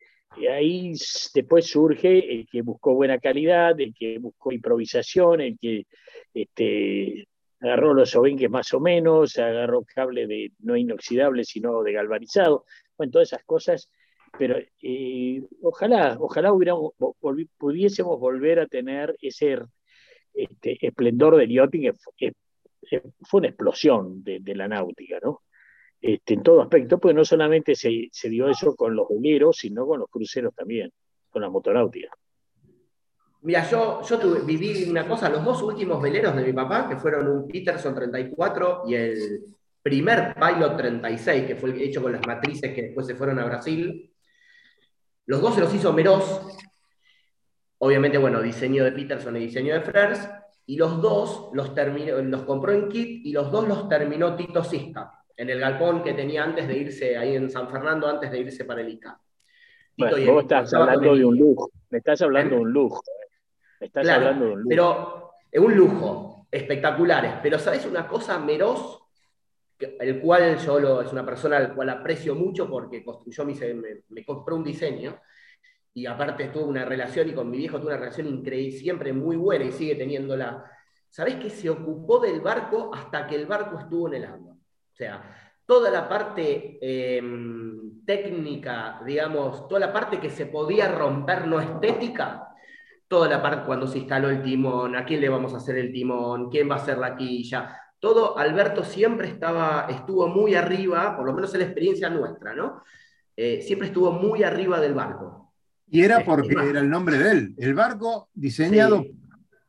ahí después surge el que buscó buena calidad, el que buscó improvisación, el que este, agarró los obenques más o menos, agarró cable de no inoxidable, sino de galvanizado, bueno, todas esas cosas, pero eh, ojalá, ojalá hubiéramos, pudiésemos volver a tener ese este, esplendor del yachting, fue una explosión de, de la náutica, ¿no? Este, en todo aspecto, pues no solamente se, dio eso con los veleros, sino con los cruceros también, con la motonáutica. Mira, yo, viví una cosa, los dos últimos veleros de mi papá, que fueron un Peterson 34 y el primer Pilot 36, que fue hecho con las matrices que después se fueron a Brasil, los dos se los hizo Meroz, obviamente, bueno, diseño de Peterson y diseño de Frers, y los dos los, los compró en kit y los dos los terminó Tito Sisca en el galpón que tenía antes de irse ahí en San Fernando, antes de irse para el ICA. Bueno, vos estás hablando de un lujo, me estás hablando de un lujo. Me estás hablando de un lujo. Pero es un lujo, espectaculares. Pero ¿sabes una cosa, Meroz? El cual yo lo, es una persona al cual aprecio mucho porque construyó mi, me, me compró un diseño y aparte tuvo una relación y con mi viejo tuvo una relación increíble, siempre muy buena y sigue teniéndola. ¿Sabés que se ocupó del barco hasta que el barco estuvo en el agua? O sea, toda la parte em, técnica, digamos, toda la parte que se podía romper no estética, toda la parte cuando se instaló el timón, a quién le vamos a hacer el timón, quién va a hacer la quilla, todo Alberto siempre estaba, estuvo muy arriba, por lo menos en la experiencia nuestra, ¿no? Eh, siempre estuvo muy arriba del barco. Y era porque era el nombre de él, el barco diseñado.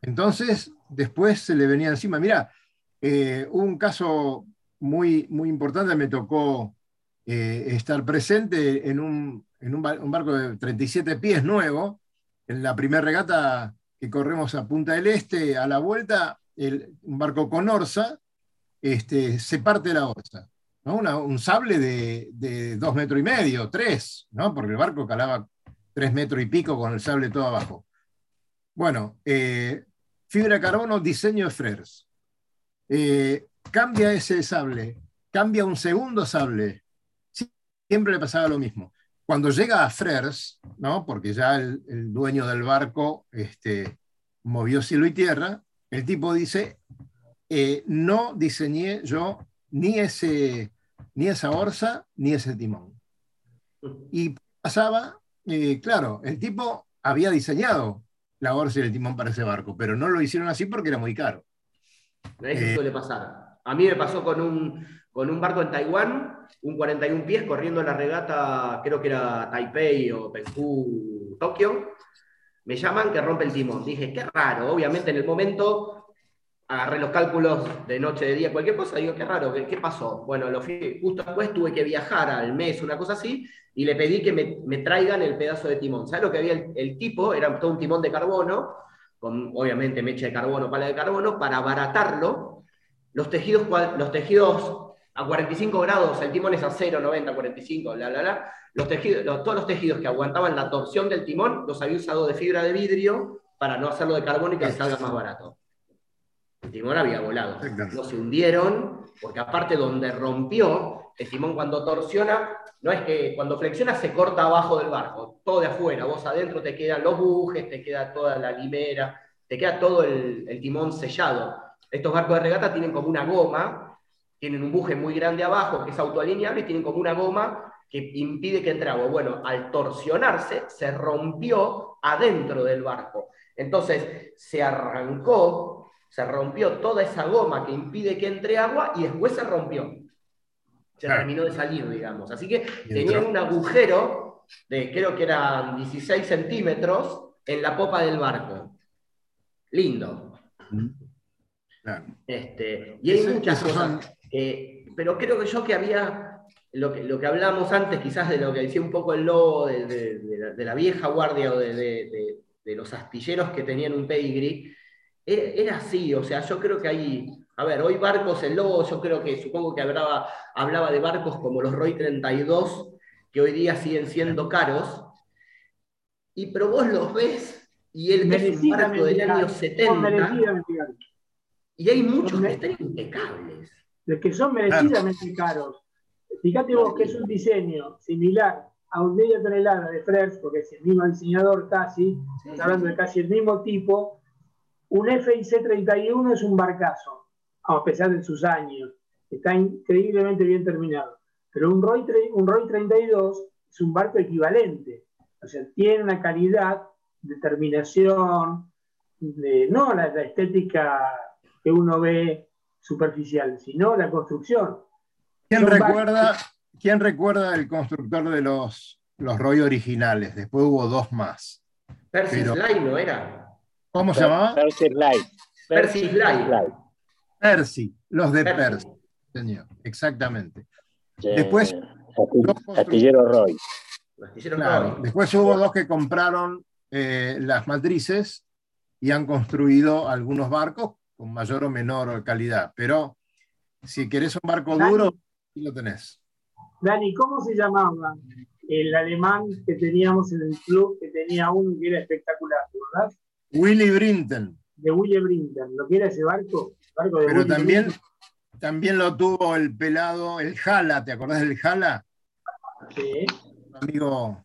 Entonces, después se le venía encima. Mira, eh, un caso muy, muy importante, me tocó eh, estar presente en, un, barco de 37 pies nuevo, en la primera regata que corremos a Punta del Este, a la vuelta, un barco con orza, este, se parte la orza. un sable de, de, dos metros y medio, tres, ¿no? porque el barco calaba tres metros y pico con el sable todo abajo. Bueno, eh, fibra de carbono, diseño de Frers. Eh, cambia ese sable, cambia un segundo sable. siempre le pasaba lo mismo. Cuando llega a Frers, ¿no? porque ya el, dueño del barco este, movió cielo y tierra, el tipo dice, eh, no diseñé yo ni, ese, ni esa orza ni ese timón. Y pasaba, eh, claro, el tipo había diseñado la orza y el timón para ese barco, pero no lo hicieron así porque era muy caro. Eso eh, suele pasar. A mí me pasó con un, con un barco en Taiwán, un 41 pies, corriendo la regata, creo que era Taipei o Penghu, Tokio. Me llaman que rompe el timón. Dije, qué raro. Obviamente en el momento agarré los cálculos de noche, de día, cualquier cosa, digo, qué raro, ¿qué, pasó? Bueno, lo fui, justo después tuve que viajar al mes, una cosa así, y le pedí que me, traigan el pedazo de timón. ¿Sabes lo que había el, tipo? Era todo un timón de carbono, con obviamente mecha de carbono, pala de carbono, para abaratarlo. Los tejidos, los tejidos a 45 grados, el timón es a 0, 90, 45, la, la, la. Los tejidos, todos los tejidos que aguantaban la torsión del timón los había usado de fibra de vidrio para no hacerlo de carbono y que salga más barato. El timón había volado. No se hundieron, porque aparte donde rompió, el timón cuando torsiona, no es que cuando flexiona se corta abajo del barco, todo de afuera, vos adentro te quedan los bujes, te queda toda la limera, te queda todo el, timón sellado. Estos barcos de regata tienen como una goma, tienen un buje muy grande abajo que es autoalineable y tienen como una goma que impide que entre agua. Bueno, al torsionarse se rompió adentro del barco. Entonces se arrancó se rompió toda esa goma que impide que entre agua y después se rompió. Se terminó de salir, digamos. Así que tenía un agujero de creo que eran 16 centímetros en la popa del barco. Lindo. Este, y hay muchas cosas. pero creo que yo que había, lo que, lo que hablábamos antes, quizás de lo que decía un poco el lobo de, la, vieja guardia o de, los astilleros que tenían un pedigree, era, así, o sea, yo creo que hay, a ver, hoy barcos, el lobo, yo creo que, supongo que hablaba, hablaba de barcos como los Roy 32, que hoy día siguen siendo caros, y pero vos los ves y él es un barco del año 70, y hay muchos que están impecables. Los que son merecidamente caros. Fíjate vos que es un diseño similar a un medio tonelada de Frers, porque es el mismo diseñador casi, hablando de casi el mismo tipo, un FIC-31 es un barcazo, a pesar de sus años. Está increíblemente bien terminado. Pero un Roy, un Roy 32 es un barco equivalente. O sea, tiene una calidad, determinación, de, no la, estética que uno ve superficial, sino la construcción. ¿Quién recuerda, ¿Quién recuerda el constructor de los, los Roy originales? Después hubo dos más. Percy Pero... no era. ¿Cómo se llamaba? Percy Light. Percy Light. Percy, los de Percy, señor, exactamente. Después. Astillero Roy. Después hubo dos que compraron eh, las matrices y han construido algunos barcos con mayor o menor calidad. Pero si querés un barco duro, aquí lo tenés. Dani, ¿cómo se llamaba el alemán que teníamos en el club, que tenía uno que era espectacular, ¿verdad? Willy Brinton. De Willy Brinton. ¿Lo quiere ese barco? Pero también, también lo tuvo el pelado, el Jala, ¿te acordás del Jala? Sí. Un amigo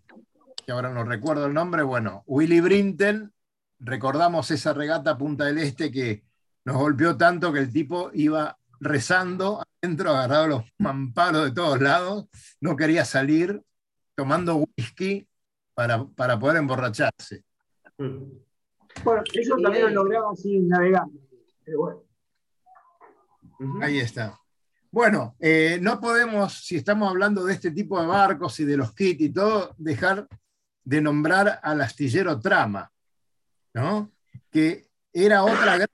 que ahora no recuerdo el nombre, bueno, Willy Brinton, recordamos esa regata Punta del Este que nos golpeó tanto que el tipo iba rezando adentro, agarrado los mamparos de todos lados, no quería salir, tomando whisky para, para poder emborracharse. Bueno, eso también lo lograba sin navegando, pero bueno. Ahí está. Bueno, eh, no podemos, si estamos hablando de este tipo de barcos y de los kits y todo, dejar de nombrar al astillero Trama, ¿no? Que era otra gran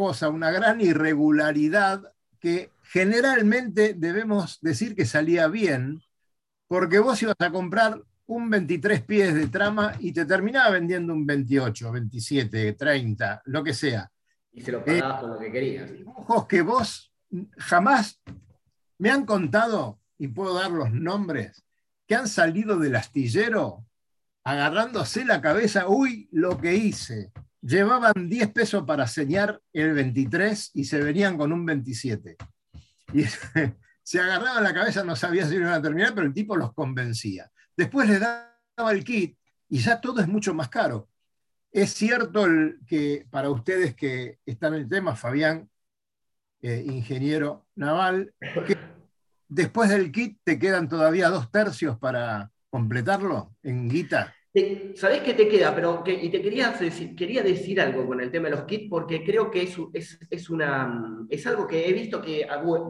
cosa, una gran irregularidad que generalmente debemos decir que salía bien, porque vos ibas a comprar un 23 pies de trama y te terminaba vendiendo un 28, 27, 30, lo que sea. Y se lo pagabas eh, con lo que querías. Ojos que vos jamás me han contado, y puedo dar los nombres, que han salido del astillero agarrándose la cabeza, uy, lo que hice. Llevaban 10 pesos para señar el 23 y se venían con un 27. Y se agarraban la cabeza, no sabía si iban a terminar, pero el tipo los convencía. Después les daba el kit y ya todo es mucho más caro. Es cierto que para ustedes que están en el tema, Fabián, eh, ingeniero naval, que después del kit te quedan todavía dos tercios para completarlo en guita. ¿Sabés qué te queda? Pero y te quería decir, quería decir algo con el tema de los kits, porque creo que es, es, una, es algo que he visto que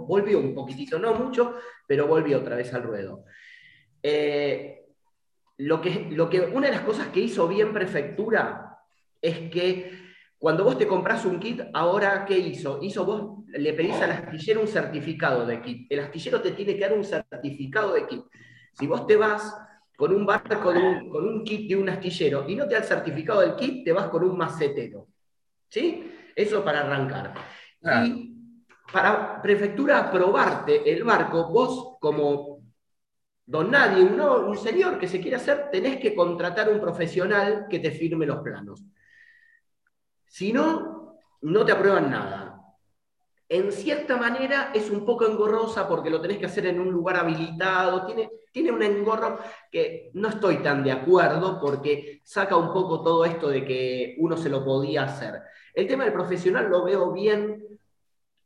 volvió un poquitito, no mucho, pero volvió otra vez al ruedo. Eh, lo que, lo que, una de las cosas que hizo bien Prefectura es que cuando vos te compras un kit, ahora ¿qué hizo? Hizo vos le pedís al astillero un certificado de kit. El astillero te tiene que dar un certificado de kit. Si vos te vas con un barco, con un, con un kit de un astillero y no te da el certificado del kit, te vas con un macetero. ¿Sí? Eso para arrancar. Y para prefectura aprobarte el barco, vos como don nadie, un, un señor que se quiere hacer, tenés que contratar un profesional que te firme los planos. Si no, no te aprueban nada en cierta manera es un poco engorrosa porque lo tenés que hacer en un lugar habilitado, tiene, tiene un engorro que no estoy tan de acuerdo porque saca un poco todo esto de que uno se lo podía hacer. El tema del profesional lo veo bien,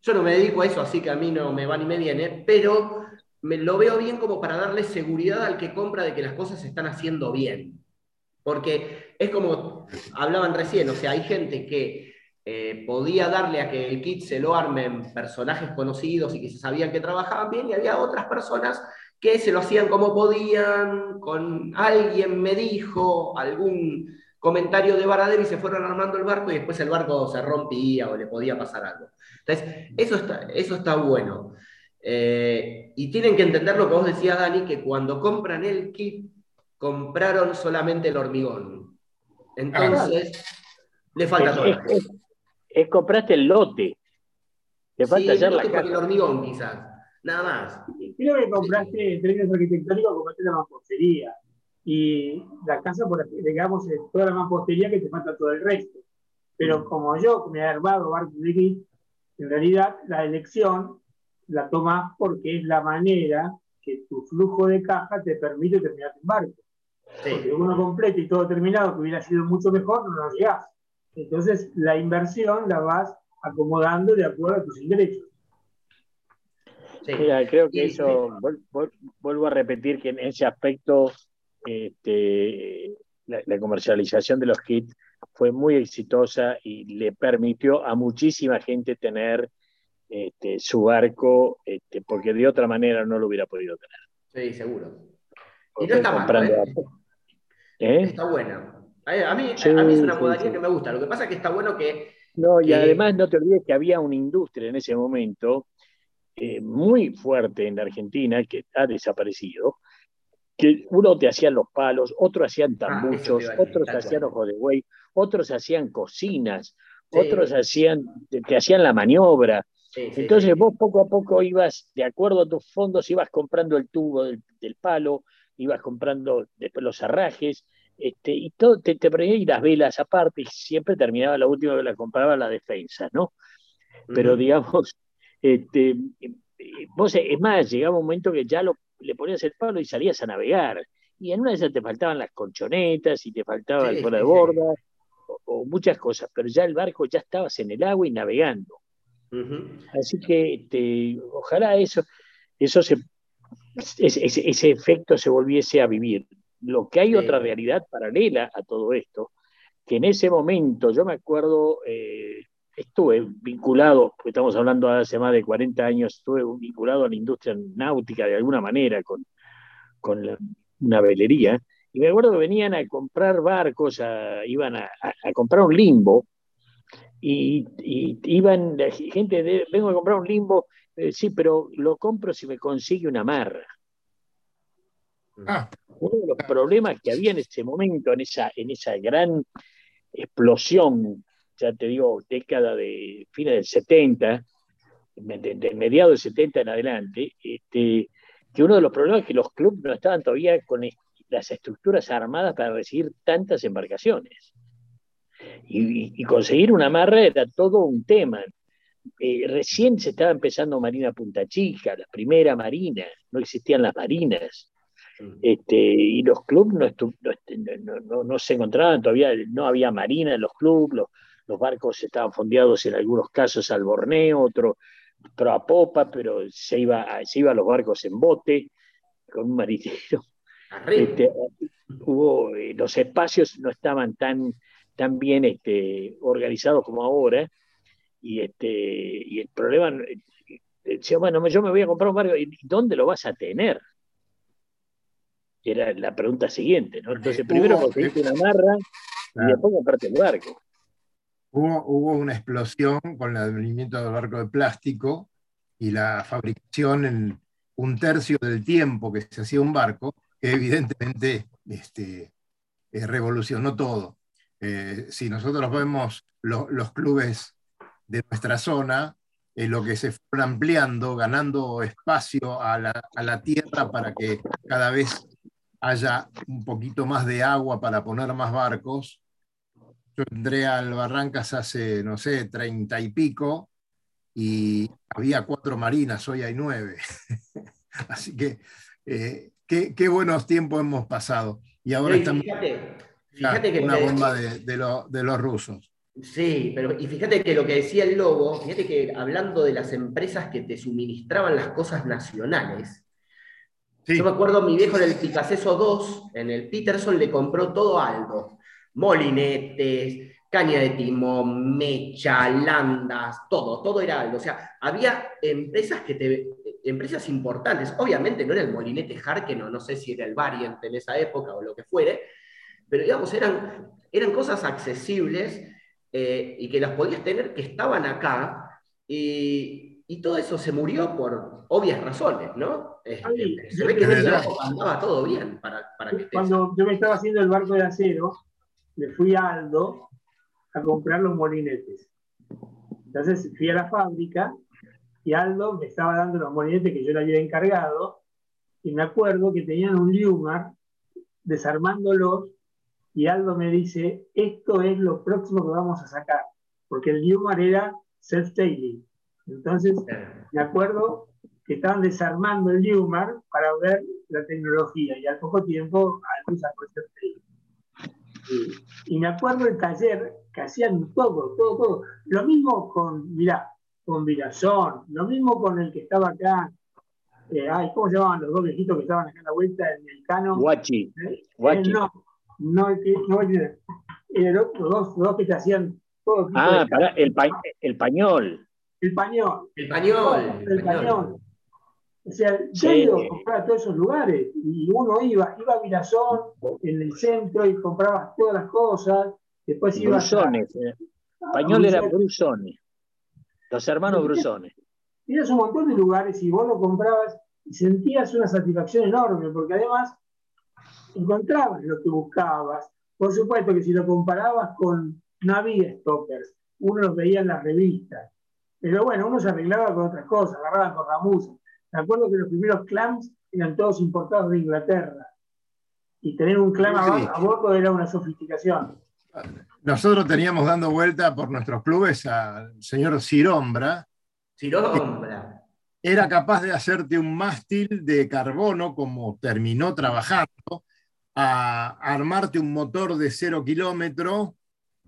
yo no me dedico a eso, así que a mí no me va ni me viene, pero me lo veo bien como para darle seguridad al que compra de que las cosas se están haciendo bien. Porque es como hablaban recién, o sea, hay gente que eh, podía darle a que el kit se lo armen personajes conocidos y que se sabían que trabajaban bien, y había otras personas que se lo hacían como podían, con alguien me dijo, algún comentario de Baradero y se fueron armando el barco y después el barco se rompía o le podía pasar algo. Entonces, eso está, eso está bueno. Eh, y tienen que entender lo que vos decías, Dani, que cuando compran el kit, compraron solamente el hormigón. Entonces, le falta todo es compraste el lote. Te falta hacer la casa. el hormigón, quizás. Nada más. Creo que compraste en términos arquitectónicos, compraste la mampostería. Y la casa, por digamos, es toda la mampostería que te falta todo el resto. Pero mm. como yo me he armado aquí, en realidad la elección la tomas porque es la manera que tu flujo de caja te permite terminar tu barco. Sí. Porque uno completo y todo terminado, que hubiera sido mucho mejor, no lo llegás. Entonces, la inversión la vas acomodando de acuerdo a tus ingresos. Mira, creo que eso, vuelvo a repetir que en ese aspecto este, la, comercialización de los kits fue muy exitosa y le permitió a muchísima gente tener este, su barco, este, porque de otra manera no lo hubiera podido tener. Sí, seguro. Y no está mal, ¿eh? ¿Eh? Está buena. A mí, a mí es una modalidad que me gusta. Lo que pasa es que está bueno que. No, y además no te olvides que había una industria en ese momento eh, muy fuerte en la Argentina que ha desaparecido. Que uno te hacía los palos, otros hacían ah, tambuchos, otros hacían ojos de buey, otros hacían cocinas, otros hacían, te, hacían la maniobra. Entonces vos poco a poco ibas, de acuerdo a tus fondos, ibas comprando el tubo del, del palo, ibas comprando después los arrajes, este, y todo, te, te y las velas aparte, y siempre terminaba la última vela, compraba la defensa, ¿no? Pero digamos, este, vos, es más, llegaba un momento que ya lo, le ponías el palo y salías a navegar. Y en una de esas te faltaban las colchonetas y te faltaba el cola de borda o, muchas cosas, pero ya el barco ya estabas en el agua y navegando. Así que este, ojalá eso, eso se, ese, ese efecto se volviese a vivir. Lo que hay otra realidad paralela a todo esto, que en ese momento, yo me acuerdo, eh, estuve vinculado, estamos hablando hace más de 40 años, estuve vinculado a la industria náutica de alguna manera con, con una velería, y me acuerdo que venían a comprar barcos, iban a, comprar un limbo, y, iban, gente, de, vengo a comprar un limbo, eh, sí, pero lo compro si me consigue una marra. Ah. Uno de los problemas que había en ese momento, en esa, en esa gran explosión, ya te digo, década de fines del 70, de, mediados del 70 en adelante, este, que uno de los problemas es que los clubes no estaban todavía con las estructuras armadas para recibir tantas embarcaciones. Y, conseguir una amarra era todo un tema. eh, recién se estaba empezando Marina Punta Chica, la primera marina, no existían las marinas. Este, y los clubes no, no, se encontraban todavía, no había marina en los clubes, los, barcos estaban fondeados en algunos casos al Borneo, otro, a popa, pero se iba, se iba a los barcos en bote con un marinero. Este, hubo, eh, los espacios no estaban tan, tan bien este, organizados como ahora, y, este, y el problema, eh, decía, bueno, yo me voy a comprar un barco, ¿y dónde lo vas a tener? Era la pregunta siguiente, ¿no? Entonces, primero conseguiste una marra y después comprarte el barco. Hubo, hubo, una explosión con el advenimiento del barco de plástico y la fabricación en un tercio del tiempo que se hacía un barco, que evidentemente este, eh, revolucionó todo. Eh, si nosotros vemos los clubes de nuestra zona, eh, lo que se fueron ampliando, ganando espacio a la, a la, tierra para que cada vez haya un poquito más de agua para poner más barcos. Yo entré al Barrancas hace, no sé, treinta y pico, y había cuatro marinas, hoy hay nueve. Así que eh, qué, buenos tiempos hemos pasado. Y ahora estamos fíjate, que una bomba de, de, los rusos. Sí, pero y fíjate que lo que decía el Lobo, fíjate que hablando de las empresas que te suministraban las cosas nacionales, yo me acuerdo, mi viejo en el Picasso 2, en el Peterson, le compró todo Aldo. Molinetes, caña de timón, mecha, landas, todo, todo era Aldo. O sea, había empresas que te, empresas importantes. Obviamente no era el molinete Harken no, no sé si era el Variant en esa época o lo que fuere, pero digamos, eran, eran cosas accesibles eh, y que las podías tener que estaban acá. Y, y todo eso se murió por obvias razones, ¿no? Este, se ve que andaba todo bien para, que Cuando yo me estaba haciendo el barco de acero, le fui a Aldo a comprar los molinetes. Entonces fui a la fábrica y Aldo me estaba dando los molinetes que yo le había encargado y me acuerdo que tenían un Liumar desarmándolos y Aldo me dice, esto es lo próximo que vamos a sacar, porque el Liumar era self-tailing entonces, me acuerdo que estaban desarmando el Newmar para ver la tecnología y al poco tiempo algo sacó y, y me acuerdo el taller que hacían todo, todo, todo. Lo mismo con, mirá, con Virazón, lo mismo con el que estaba acá, eh, ay, ¿cómo se llamaban los dos viejitos que estaban acá en la vuelta en el cano? Guachi. ¿Eh? Guachi. Eh, no, no, no, los dos, dos que te hacían todo. Ah, el, el pañol. El pañol. El pañol. El, pañol. O sea, yo he ido a comprar a todos esos lugares y uno iba, iba a Mirazón en el centro y compraba todas las cosas. Después iba Brusones. Eh. Pañol era Brusones. Los hermanos Brusones. Ibas un montón de lugares y vos lo comprabas y sentías una satisfacción enorme porque además encontrabas lo que buscabas. Por supuesto que si lo comparabas con, no había stoppers, uno los veía en las revistas pero bueno, uno se arreglaba con otras cosas, agarraban con ramusa. Me acuerdo que los primeros clams eran todos importados de Inglaterra. Y tener un clam a, bordo era una sofisticación. Nosotros teníamos dando vuelta por nuestros clubes al señor Cirombra. Cirombra. Era capaz de hacerte un mástil de carbono, como terminó trabajando, a armarte un motor de cero kilómetro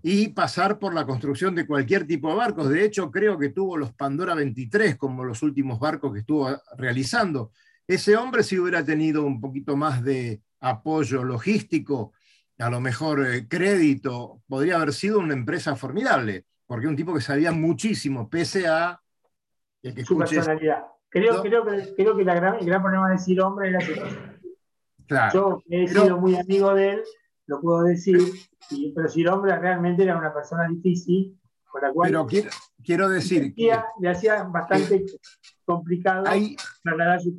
y pasar por la construcción de cualquier tipo de barcos. De hecho, creo que tuvo los Pandora 23 como los últimos barcos que estuvo realizando. Ese hombre, si hubiera tenido un poquito más de apoyo logístico, a lo mejor eh, crédito, podría haber sido una empresa formidable, porque un tipo que sabía muchísimo, pese a que su personalidad. Creo, creo, que, creo que la gran, el gran problema de decir hombre era su Claro, Yo he sido muy amigo de él, lo puedo decir, pero si el hombre realmente era una persona difícil, con la cual... Pero quiero, decir... que le hacía bastante complicado trasladar su,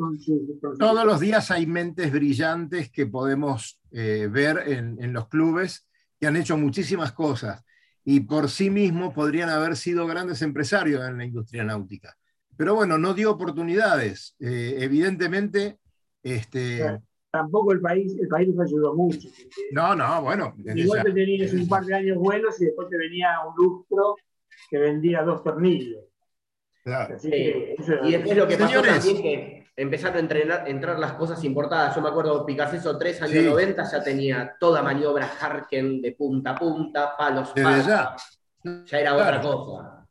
Todos los días hay mentes brillantes que podemos eh, ver en, en los clubes que han hecho muchísimas cosas y por sí mismos podrían haber sido grandes empresarios en la industria náutica. Pero bueno, no dio oportunidades. Eh, evidentemente, este, tampoco el país, el país nos ayudó mucho. No, no, bueno. Igual te tenías un par de años buenos y después te venía un lustro que vendía dos tornillos. y después lo que pasó también que empezaron a entrenar, entrar las cosas importadas. Yo me acuerdo, Picasso 3, años 90, ya tenía toda maniobra Harken de punta a punta, palos, palos. Ya. ya era otra cosa.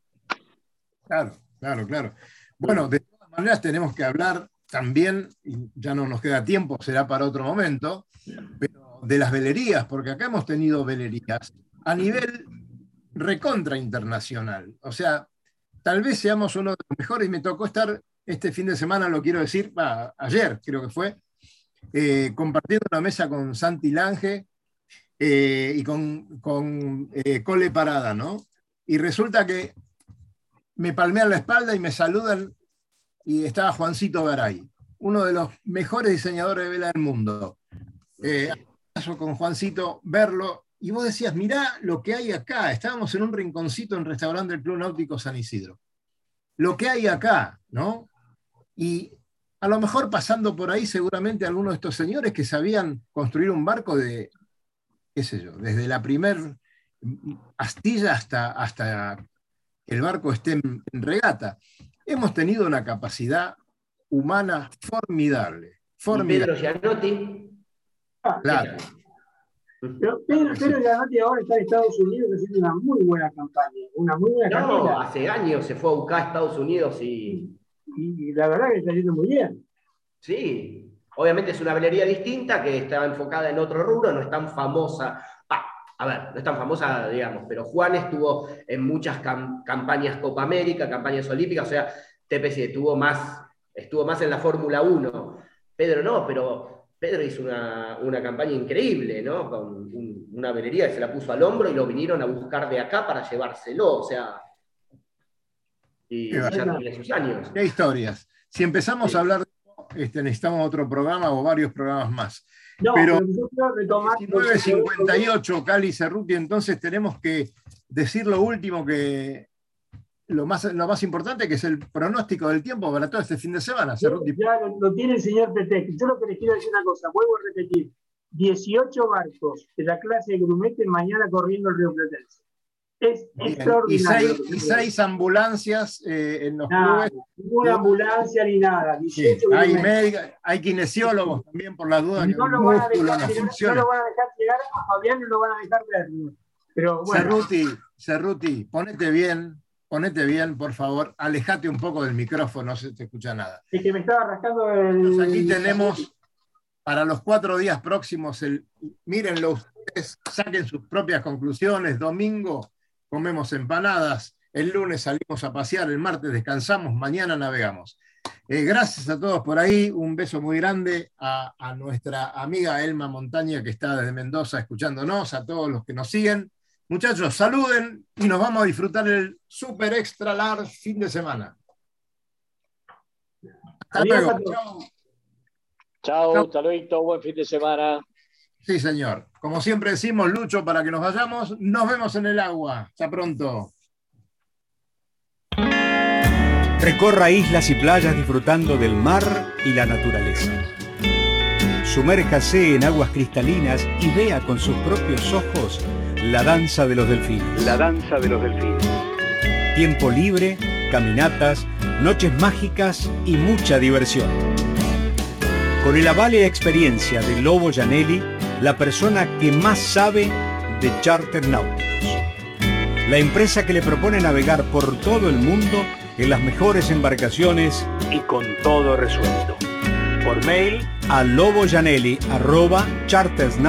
Claro, claro, claro. Bueno, de todas maneras tenemos que hablar también, ya no nos queda tiempo, será para otro momento, pero de las velerías, porque acá hemos tenido velerías a nivel recontra internacional. O sea, tal vez seamos uno de los mejores. Me tocó estar este fin de semana, lo quiero decir, ayer creo que fue, eh, compartiendo una mesa con Santi Lange eh, y con, con eh, Cole Parada, ¿no? Y resulta que me palmean la espalda y me saludan y estaba Juancito Garay, uno de los mejores diseñadores de vela del mundo. Eh, con Juancito, verlo, y vos decías, mirá lo que hay acá. Estábamos en un rinconcito en restaurante del Club Náutico San Isidro. Lo que hay acá, ¿no? Y a lo mejor pasando por ahí seguramente algunos de estos señores que sabían construir un barco de, qué sé yo, desde la primer astilla hasta, hasta el barco esté en regata hemos tenido una capacidad humana formidable. formidable. Pedro Gianotti. Ah, claro. Pero Pedro, Gianotti ahora está en Estados Unidos haciendo una muy buena campaña, una muy buena no, hace años se fue a buscar a Estados Unidos y... y... la verdad que está yendo muy bien. Sí, obviamente es una velería distinta que está enfocada en otro rubro, no es tan famosa a ver, no es tan famosa, digamos, pero Juan estuvo en muchas campañas Copa América, campañas olímpicas, o sea, TPC estuvo más, estuvo más en la Fórmula 1. Pedro no, pero Pedro hizo una, campaña increíble, ¿no? Con una velería que se la puso al hombro y lo vinieron a buscar de acá para llevárselo, o sea. Y ya tiene sus años. Qué historias. Si empezamos a hablar de este, necesitamos otro programa o varios programas más. No, pero, pero 1958, Cali Cerruti, entonces tenemos que decir lo último que lo más, lo más importante, que es el pronóstico del tiempo para todo este fin de semana. Cerruti. Ya lo, tiene el señor Petec. Yo lo que les quiero decir una cosa, vuelvo a repetir. 18 barcos de la clase de grumete mañana corriendo el río Platense. Es extraordinario. Y seis, ambulancias eh, en los clubes. Ninguna ambulancia ni nada. hay, hay kinesiólogos también por la duda. No, lo van a dejar, no, lo van a dejar llegar a Fabián, no lo van a dejar ver. Pero bueno. Cerruti, Cerruti, ponete bien, ponete bien, por favor. Alejate un poco del micrófono, no se te escucha nada. Es que me estaba rascando el. aquí tenemos para los cuatro días próximos, el, mírenlo ustedes, saquen sus propias conclusiones. Domingo comemos empanadas, el lunes salimos a pasear, el martes descansamos, mañana navegamos. Eh, gracias a todos por ahí, un beso muy grande a, nuestra amiga Elma Montaña que está desde Mendoza escuchándonos, a todos los que nos siguen. Muchachos, saluden y nos vamos a disfrutar el super extra large fin de semana. Hasta luego. Chao. Chao, hasta buen fin de semana. Sí, señor. Como siempre decimos, Lucho, para que nos vayamos, nos vemos en el agua. Hasta pronto. Recorra islas y playas disfrutando del mar y la naturaleza. Sumérjase en aguas cristalinas y vea con sus propios ojos la danza de los delfines. La danza de los delfines. Tiempo libre, caminatas, noches mágicas y mucha diversión. Con el aval y experiencia de Lobo Janelli, la persona que más sabe de charter náuticos. La empresa que le propone navegar por todo el mundo en las mejores embarcaciones y con todo resuelto. Por mail a loboyanelli.chartersnauticos.com